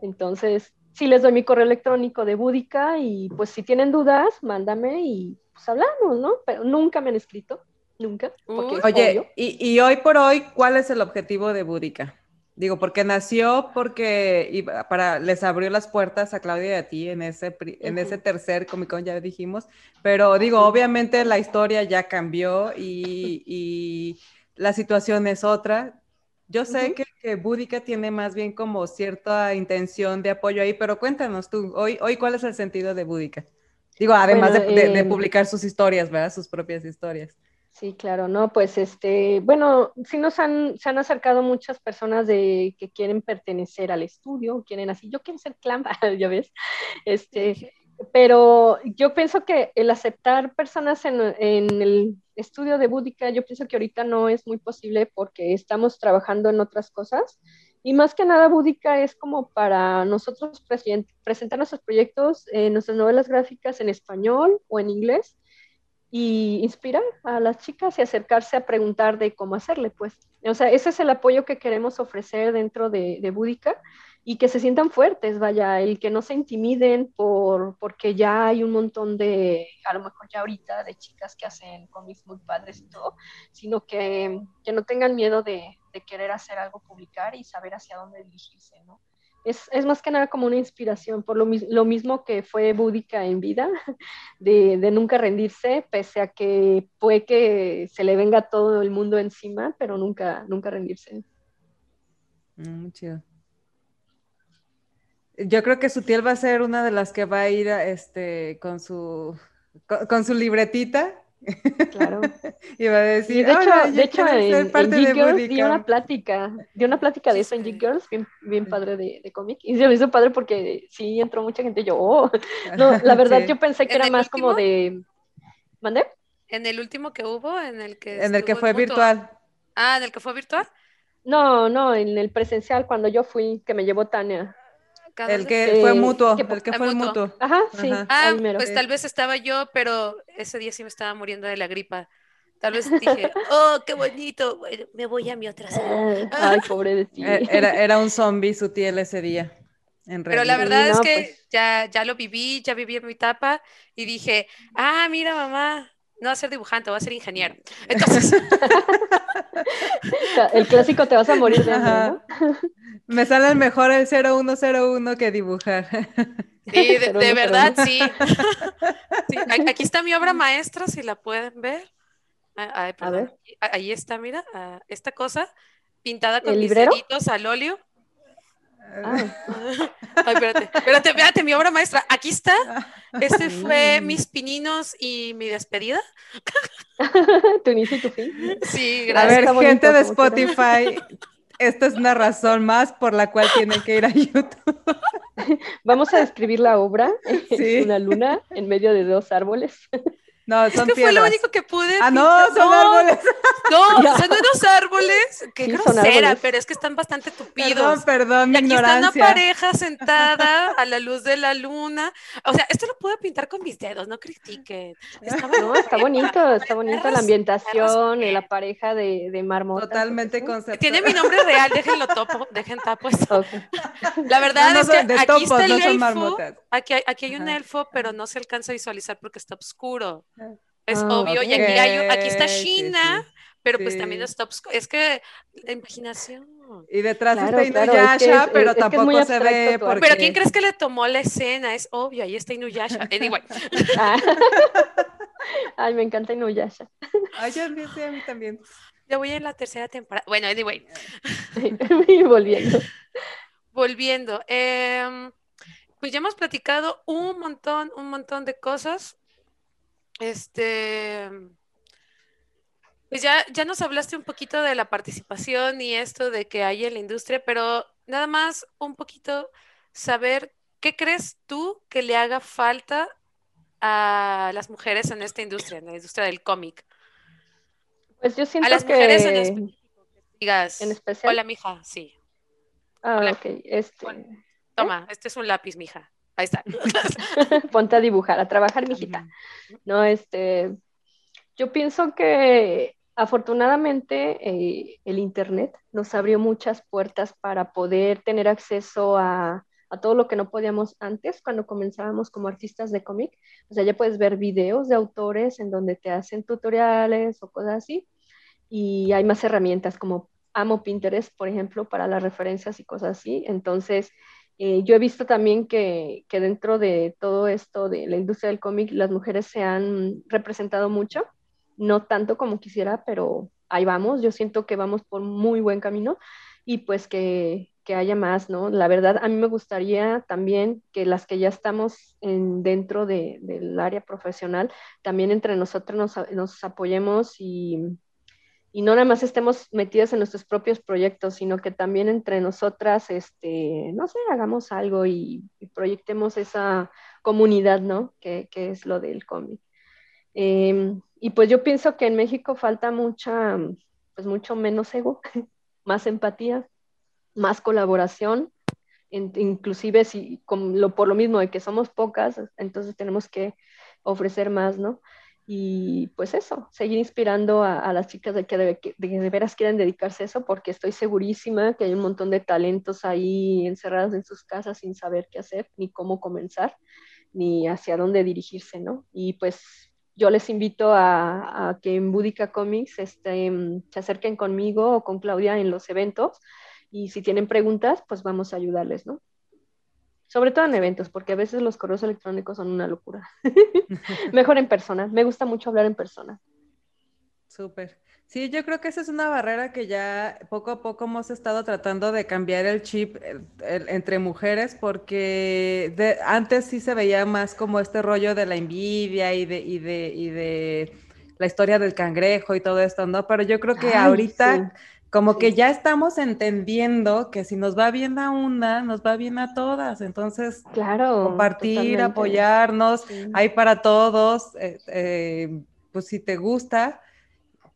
S1: Entonces, sí les doy mi correo electrónico de Búdica y pues si tienen dudas, mándame y pues hablamos, ¿no? Pero nunca me han escrito, nunca.
S3: Oye, y, y, hoy por hoy, ¿cuál es el objetivo de Búdica? Digo, porque nació porque para, les abrió las puertas a Claudia y a ti en ese, en ese tercer Comic Con, ya dijimos. Pero digo, obviamente la historia ya cambió y, la situación es otra. Yo sé que, que Búdica tiene más bien como cierta intención de apoyo ahí, pero cuéntanos tú, hoy, hoy ¿cuál es el sentido de Búdica? Digo, además de, em, publicar sus historias, ¿verdad? Sus propias historias.
S1: Sí, claro, no, pues este, bueno, sí nos han, se han acercado muchas personas de que quieren pertenecer al estudio, quieren así, yo quiero ser clan, ya ves, este, pero yo pienso que el aceptar personas en, en el estudio de Búdica, yo pienso que ahorita no es muy posible porque estamos trabajando en otras cosas y más que nada Búdica es como para nosotros presentar nuestros proyectos, nuestras novelas gráficas en español o en inglés y inspirar a las chicas y acercarse a preguntar de cómo hacerle, pues. O sea, ese es el apoyo que queremos ofrecer dentro de, de Búdica y que se sientan fuertes, vaya, el que no se intimiden por, porque ya hay un montón de, a lo mejor ya ahorita, de chicas que hacen cómics muy padres y todo, sino que, que no tengan miedo de, de, querer hacer algo, publicar y saber hacia dónde dirigirse, ¿no? Es, es, más que nada como una inspiración, por lo, lo mismo que fue búdica en vida, de, de, nunca rendirse, pese a que puede que se le venga todo el mundo encima, pero nunca, nunca rendirse.
S3: Mm, chido. Yo creo que Sutiel va a ser una de las que va a ir este, con, su, con su libretita
S1: Claro.
S3: Iba a decir,
S1: de hecho, de hecho en, en Girls di una plática, di una plática de eso en G Girls, bien, bien padre de, de cómic, y se me hizo padre porque sí entró mucha gente, yo, oh. no, la verdad yo pensé que era más como de, ¿mandé?
S2: En el último que hubo, en el que...
S3: En el que fue virtual.
S2: Ah, en el que fue virtual.
S1: No, no, en el presencial cuando yo fui, que me llevó Tania.
S3: El que fue mutuo, el que fue mutuo.
S1: Ajá, sí.
S2: Ah, pues tal vez estaba yo, pero ese día sí me estaba muriendo de la gripa. Tal vez dije, oh, qué bonito, me voy a mi otra
S1: sala. Ah, ay, pobre de ti.
S3: Eh, era, era un zombie sutil ese día. En
S2: Pero la verdad es que pues. ya, ya lo viví, ya viví en mi etapa y dije, ah, mira mamá, no va a ser dibujante, va a ser ingeniero. Entonces.
S1: el clásico te vas a morir de ¿no?
S3: Me sale mejor el 0101 que dibujar.
S2: Sí, de, verdad, sí. Aquí está mi obra maestra, si la pueden ver. Ah, a ver. Ahí está, mira, ah, esta cosa pintada con mis al óleo. Ah. Ay, espérate, espérate, espérate, mi obra maestra. Aquí está. Este fue mis pininos y mi despedida.
S1: tu inicio y tu fin.
S2: Sí, gracias.
S3: A ver, gente de Spotify, esta es una razón más por la cual tienen que ir a YouTube.
S1: Vamos a describir la obra. Es una luna en medio de dos árboles.
S3: No, son
S2: es que fue lo único que pude.
S3: Ah, no, son árboles.
S2: No, son unos árboles. Qué grosera, pero es que están bastante tupidos.
S3: Perdón, perdón,
S2: y
S3: aquí
S2: está una pareja sentada a la luz de la luna. O sea, esto lo puedo pintar con mis dedos, no critiquen.
S1: Está, no, está bonito, está bonito la ambientación y la pareja de, de marmota.
S3: Totalmente conceptual.
S2: Tiene mi nombre real, déjenlo topo, dejen tapo esto. La verdad es que aquí está el elfo. Aquí hay, aquí hay un elfo, pero no se alcanza a visualizar porque está oscuro. Es ah, obvio. Y aquí, hay, aquí está China, pero pues también está Es que la imaginación.
S3: Y detrás está Inuyasha, pero tampoco se ve.
S2: Pero ¿quién crees que le tomó la escena? Es obvio, ahí está Inuyasha. Anyway.
S1: Ah. Ay, me encanta Inuyasha.
S3: Ay, yo a mí también.
S2: Yo voy en la tercera temporada. Bueno, anyway.
S1: volviendo.
S2: Volviendo. Em, pues ya hemos platicado un montón, un montón de cosas. Este, pues ya, ya nos hablaste un poquito de la participación y esto de que hay en la industria, pero nada más un poquito saber qué crees tú que le haga falta a las mujeres en esta industria, en la industria del cómic.
S1: Pues yo siento
S2: a las mujeres en específico, digas,
S1: ¿En especial?
S2: hola mija, sí.
S1: Ah, ok, este...
S2: toma, este es un lápiz, mija. Ahí está.
S1: Ponte a dibujar, a trabajar, mijita. No, este, yo pienso que afortunadamente eh, el Internet nos abrió muchas puertas para poder tener acceso a, a, todo lo que no podíamos antes cuando comenzábamos como artistas de cómic. O sea, ya puedes ver videos de autores en donde te hacen tutoriales o cosas así. Y hay más herramientas como amo Pinterest, por ejemplo, para las referencias y cosas así. Entonces, eh, yo he visto también que, que, dentro de todo esto de la industria del cómic, las mujeres se han representado mucho, no tanto como quisiera, pero ahí vamos. Yo siento que vamos por muy buen camino y pues que, que haya más, ¿no? La verdad, a mí me gustaría también que las que ya estamos en, dentro de, del área profesional, también entre nosotros nos, nos apoyemos y y no nada más estemos metidas en nuestros propios proyectos, sino que también entre nosotras, este, no sé, hagamos algo y, proyectemos esa comunidad, ¿no? Que, que es lo del cómic. Em, y pues yo pienso que en México falta mucha, pues mucho menos ego, más empatía, más colaboración, inclusive si lo, por lo mismo de que somos pocas, entonces tenemos que ofrecer más, ¿no? Y pues eso, seguir inspirando a, las chicas de que de, veras quieren dedicarse a eso, porque estoy segurísima que hay un montón de talentos ahí encerrados en sus casas sin saber qué hacer, ni cómo comenzar, ni hacia dónde dirigirse, ¿no? Y pues yo les invito a, que en Budica Comics este, se acerquen conmigo o con Claudia en los eventos y si tienen preguntas, pues vamos a ayudarles, ¿no? Sobre todo en eventos, porque a veces los correos electrónicos son una locura. Mejor en persona, me gusta mucho hablar en persona.
S3: Súper. Sí, yo creo que esa es una barrera que ya poco a poco hemos estado tratando de cambiar el chip entre mujeres, porque antes sí se veía más como este rollo de la envidia y de, y de, y de la historia del cangrejo y todo esto, ¿no? Pero yo creo que ahorita como que ya estamos entendiendo que si nos va bien a una, nos va bien a todas. Entonces,
S1: claro,
S3: compartir, apoyarnos, hay para todos. Eh, eh, pues si te gusta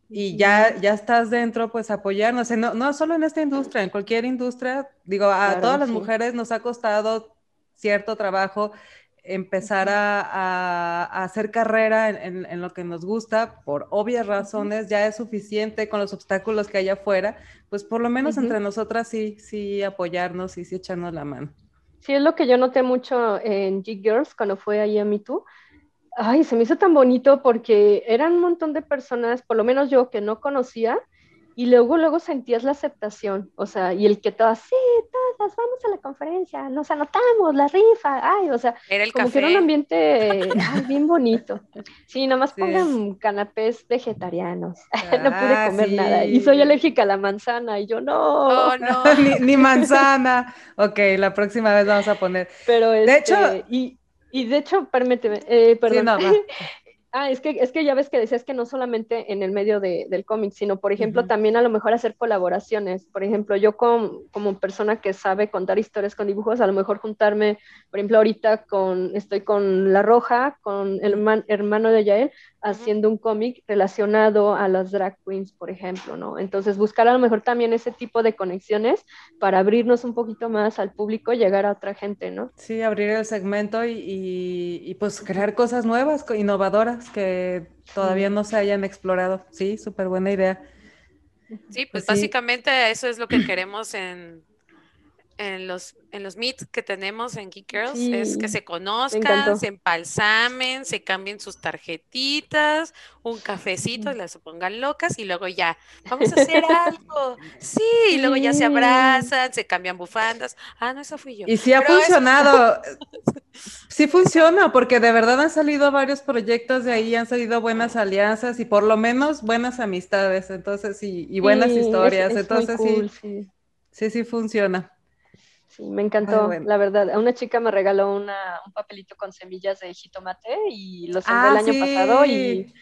S3: y ya, ya estás dentro, pues apoyarnos. No, no solo en esta industria, en cualquier industria, digo, a todas las mujeres nos ha costado cierto trabajo empezar a, hacer carrera en, lo que nos gusta, por obvias razones, ya es suficiente con los obstáculos que hay afuera, pues por lo menos entre nosotras sí, sí apoyarnos y sí echarnos la mano.
S1: Sí, es lo que yo noté mucho en G Girls cuando fue ahí a Me Too. Ay, se me hizo tan bonito porque eran un montón de personas, por lo menos yo que no conocía, y luego, luego sentías la aceptación, o sea, y el que todas, sí, todas, vamos a la conferencia, nos anotamos, la rifa, ay, o sea,
S2: era el
S1: como
S2: café.
S1: que era un ambiente bien bonito. Sí, nomás pongan canapés vegetarianos, no pude ah, comer nada, y soy alérgica a la manzana, y yo, no.
S2: Oh, no.
S3: ni, manzana. Ok, la próxima vez vamos a poner.
S1: Pero, de hecho... Este, y, y de hecho, permíteme, eh, perdón. Ah, es que, es que ya ves que decías que no solamente en el medio de, del cómic, sino, por ejemplo, también a lo mejor hacer colaboraciones. Por ejemplo, yo como, como persona que sabe contar historias con dibujos, a lo mejor juntarme, por ejemplo, ahorita con, estoy con La Roja, con el hermano de Yael, haciendo un cómic relacionado a las drag queens, por ejemplo, ¿no? Entonces, buscar a lo mejor también ese tipo de conexiones para abrirnos un poquito más al público, llegar a otra gente, ¿no?
S3: Sí, abrir el segmento y, y, pues crear cosas nuevas, innovadoras que todavía no se hayan explorado. Sí, súper buena idea.
S2: Sí, pues, pues básicamente eso es lo que queremos en, en los, en los meets que tenemos en Geek Girls es que se conozcan, se empalsamen, se cambien sus tarjetitas, un cafecito, y las pongan locas y luego ya, vamos a hacer algo. Sí, y luego ya se abrazan, se cambian bufandas. Ah, no, eso fui yo.
S3: Y sí ha funcionado. sí funciona, porque de verdad han salido varios proyectos de ahí, han salido buenas alianzas y por lo menos buenas amistades, entonces, y, y buenas historias. entonces, sí, sí, sí funciona.
S1: Sí, me encantó, la verdad. Una chica me regaló una, un papelito con semillas de jitomate y lo sembré el ah, año pasado y,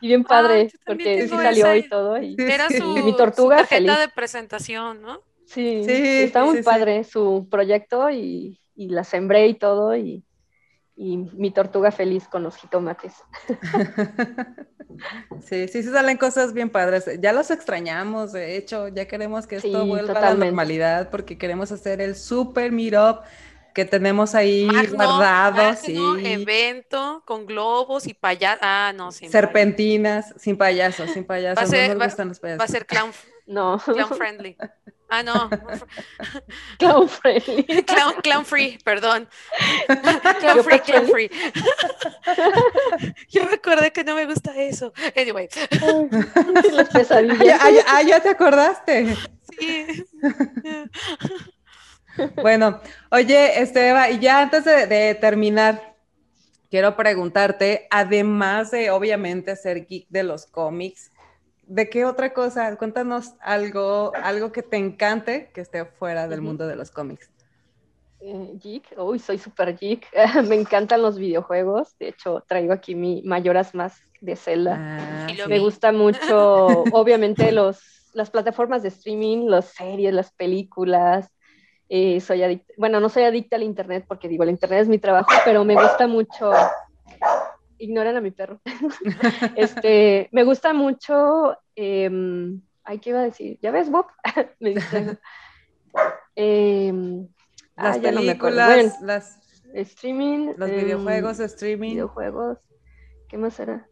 S1: y, bien padre, porque sí salió y todo. Y,
S2: Era su, mi tortuga tarjeta de presentación, ¿no?
S1: Sí, sí está muy padre su proyecto y, y la sembré y todo y y mi tortuga feliz con los jitomates.
S3: Sí, sí, sí salen cosas bien padres. Ya los extrañamos, de hecho, ya queremos que esto vuelva a la normalidad porque queremos hacer el super meetup que tenemos ahí guardado, sí.
S2: evento con globos y payasos. Ah, no,
S3: sin Serpentinas, sin payasos, sin payasos. Va a
S2: ser, va a ser clown,
S1: no.
S2: clown friendly. Ah, no.
S1: Clown friendly.
S2: Clown, clown free, perdón. Clown free, clown free. Yo recuerdo que no me gusta eso. Anyway.
S1: Las pesadillas.
S3: Ah, ya, te acordaste. bueno, oye, Esteba, y ya antes de, terminar, quiero preguntarte, además de obviamente ser geek de los cómics, ¿de qué otra cosa? Cuéntanos algo, algo que te encante que esté fuera del mundo de los cómics.
S1: Eh, geek, uy, soy súper geek. Me encantan los videojuegos. De hecho, traigo aquí mi mayoras más de Zelda. Ah, Me gusta mucho, obviamente, los, las plataformas de streaming, las series, las películas. Eh, soy adicta, bueno, no soy adicta al internet porque digo, el internet es mi trabajo, pero me gusta mucho. Ignoran a mi perro. este, me gusta mucho. Eh, ay, ¿qué iba a decir? ¿Ya ves, Bob? me eh,
S3: las ah, películas, las
S1: streaming,
S3: los videojuegos,
S1: em,
S3: streaming.
S1: Videojuegos. ¿Qué más era?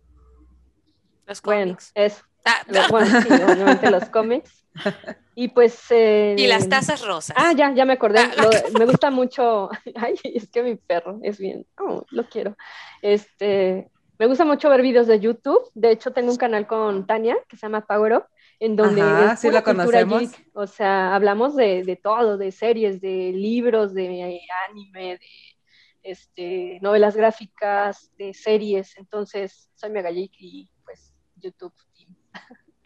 S2: Los cómics.
S1: Bueno, eso. Ah, bueno, sí, obviamente los cómics. Y pues. Eh,
S2: y las tazas rosas.
S1: Ah, ya, ya me acordé. Ah, me gusta mucho. Ay, es que mi perro es bien. Oh, lo quiero. Este. Me gusta mucho ver videos de YouTube. De hecho, tengo un canal con Tania que se llama Power Up en donde
S3: es sí conocemos.
S1: o sea, hablamos de, de, todo, de series, de libros, de anime, de este, novelas gráficas, de series, entonces soy mega geek y pues YouTube.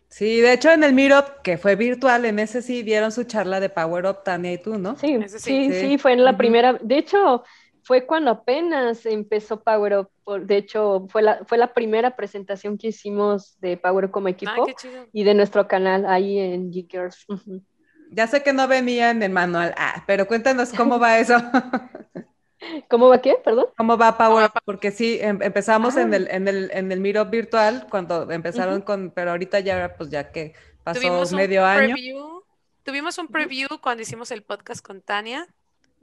S3: Sí, de hecho en el Meetup, que fue virtual, en ese sí dieron su charla de Power Up, Tania y tú, ¿no?
S1: Sí, sí, sí, fue en la primera, de hecho, fue cuando apenas empezó Power Up. De hecho, fue la, fue la primera presentación que hicimos de Power Up como equipo y de nuestro canal ahí en Geekers.
S3: Ya sé que no venía en el manual, ah, pero cuéntanos cómo va eso.
S1: ¿Cómo va qué? Perdón.
S3: ¿Cómo va Power Up? Porque sí, em, empezamos en, ah. el, en, el, en el Meetup virtual cuando empezaron con, pero ahorita ya, pues ya que pasó medio año.
S2: tuvimos un preview cuando hicimos el podcast con Tania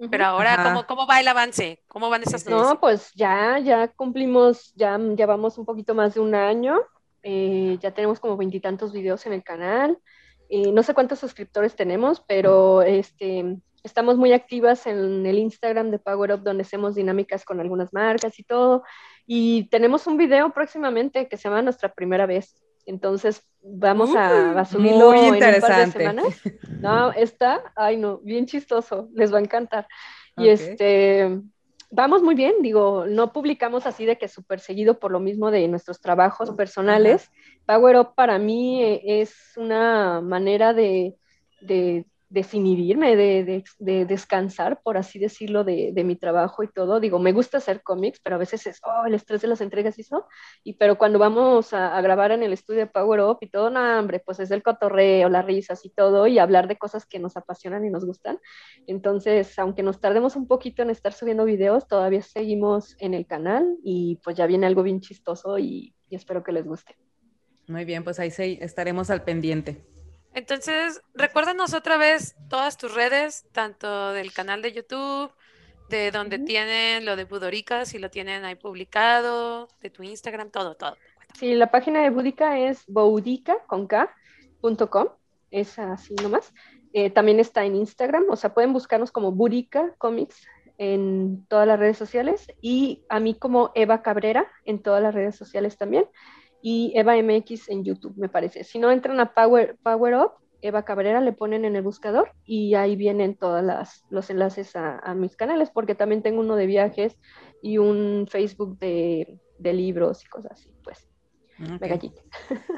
S2: pero ahora, ¿cómo, ¿cómo, va el avance? ¿Cómo van esas
S1: cosas? No, pues ya, ya cumplimos, ya, ya vamos un poquito más de un año. Eh, ya tenemos como veintitantos videos en el canal. Eh, no sé cuántos suscriptores tenemos, pero este, estamos muy activas en el Instagram de Power Up, donde hacemos dinámicas con algunas marcas y todo. Y tenemos un video próximamente que se llama Nuestra Primera Vez. Entonces, vamos a, subirlo muy interesante. en un par de semanas. No, está, ay no, bien chistoso, les va a encantar. Y este, vamos muy bien, digo, no publicamos así de que súper seguido por lo mismo de nuestros trabajos personales. Power Up para mí es una manera de, de desinhibirme, de, de, descansar, por así decirlo, de, mi trabajo y todo. Digo, me gusta hacer cómics, pero a veces es, oh, el estrés de las entregas y eso. Y pero cuando vamos a, grabar en el estudio de Power Up y todo, no, hombre, pues es el cotorreo, las risas y todo, y hablar de cosas que nos apasionan y nos gustan. Entonces, aunque nos tardemos un poquito en estar subiendo videos, todavía seguimos en el canal y pues ya viene algo bien chistoso y, y espero que les guste.
S3: Muy bien, pues ahí estaremos al pendiente.
S2: Entonces, recuérdanos otra vez todas tus redes, tanto del canal de YouTube, de donde tienen lo de Budorica, si lo tienen ahí publicado, de tu Instagram, todo, todo.
S1: Sí, la página de Budica es boudica.com, es así nomás. Eh, también está en Instagram, o sea, pueden buscarnos como Budica Comics en todas las redes sociales y a mí como Eva Cabrera en todas las redes sociales también y Eva MX en YouTube, me parece. Si no entran a Power, Power Up, Eva Cabrera le ponen en el buscador y ahí vienen todos los enlaces a, mis canales, porque también tengo uno de viajes y un Facebook de, libros y cosas así, pues.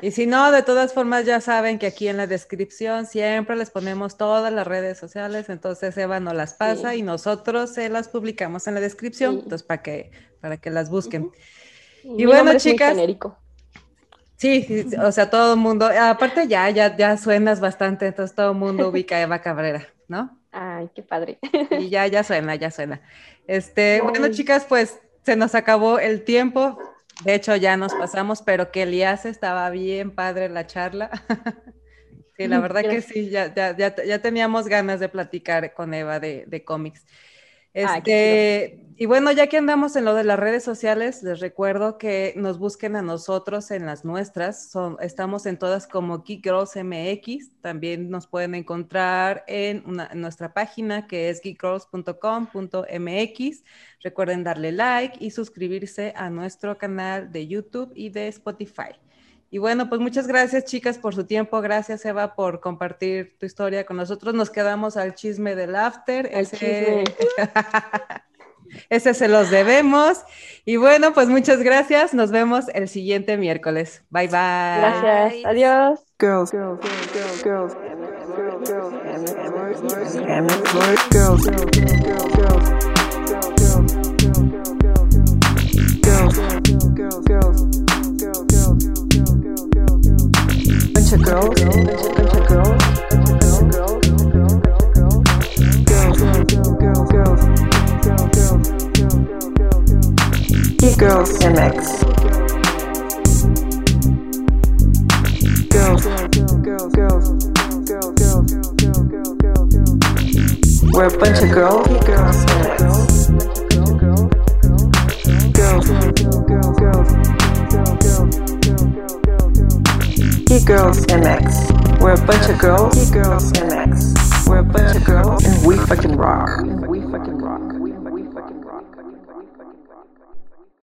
S3: Y si no, de todas formas ya saben que aquí en la descripción siempre les ponemos todas las redes sociales, entonces Eva nos las pasa y nosotros se las publicamos en la descripción, entonces para que, para que las busquen.
S1: Y bueno, chicas.
S3: Sí, o sea, todo el mundo, aparte ya, ya, ya suenas bastante, entonces todo el mundo ubica a Eva Cabrera, ¿no?
S1: Ay, qué padre.
S3: Y ya, ya suena, ya suena. Este, bueno, chicas, pues se nos acabó el tiempo. De hecho, ya nos pasamos, pero que Elías estaba bien padre la charla. Sí, la verdad que sí, ya, ya, ya, teníamos ganas de platicar con Eva de, de cómics. Este, y bueno, ya que andamos en lo de las redes sociales, les recuerdo que nos busquen a nosotros en las nuestras. Son, estamos en todas como Geek Girls MX. También nos pueden encontrar en, nuestra página que es geekgirls.com.mx. Recuerden darle like y suscribirse a nuestro canal de YouTube y de Spotify. Y bueno, pues muchas gracias chicas por su tiempo, gracias Eva por compartir tu historia con nosotros. Nos quedamos al chisme del after. Ese... Ese se los debemos. Y bueno, pues muchas gracias. Nos vemos el siguiente miércoles. Bye bye.
S1: Gracias. Adiós. Girls, girls, girls,
S4: Girls MX. Girls, girls, girls, girls, girls, We're a bunch of girls. Girls. Girls, girls, girls, girls MX. We're a bunch of girls. Girls MX. We're a bunch of girls, and we fucking rock. And we fucking rock.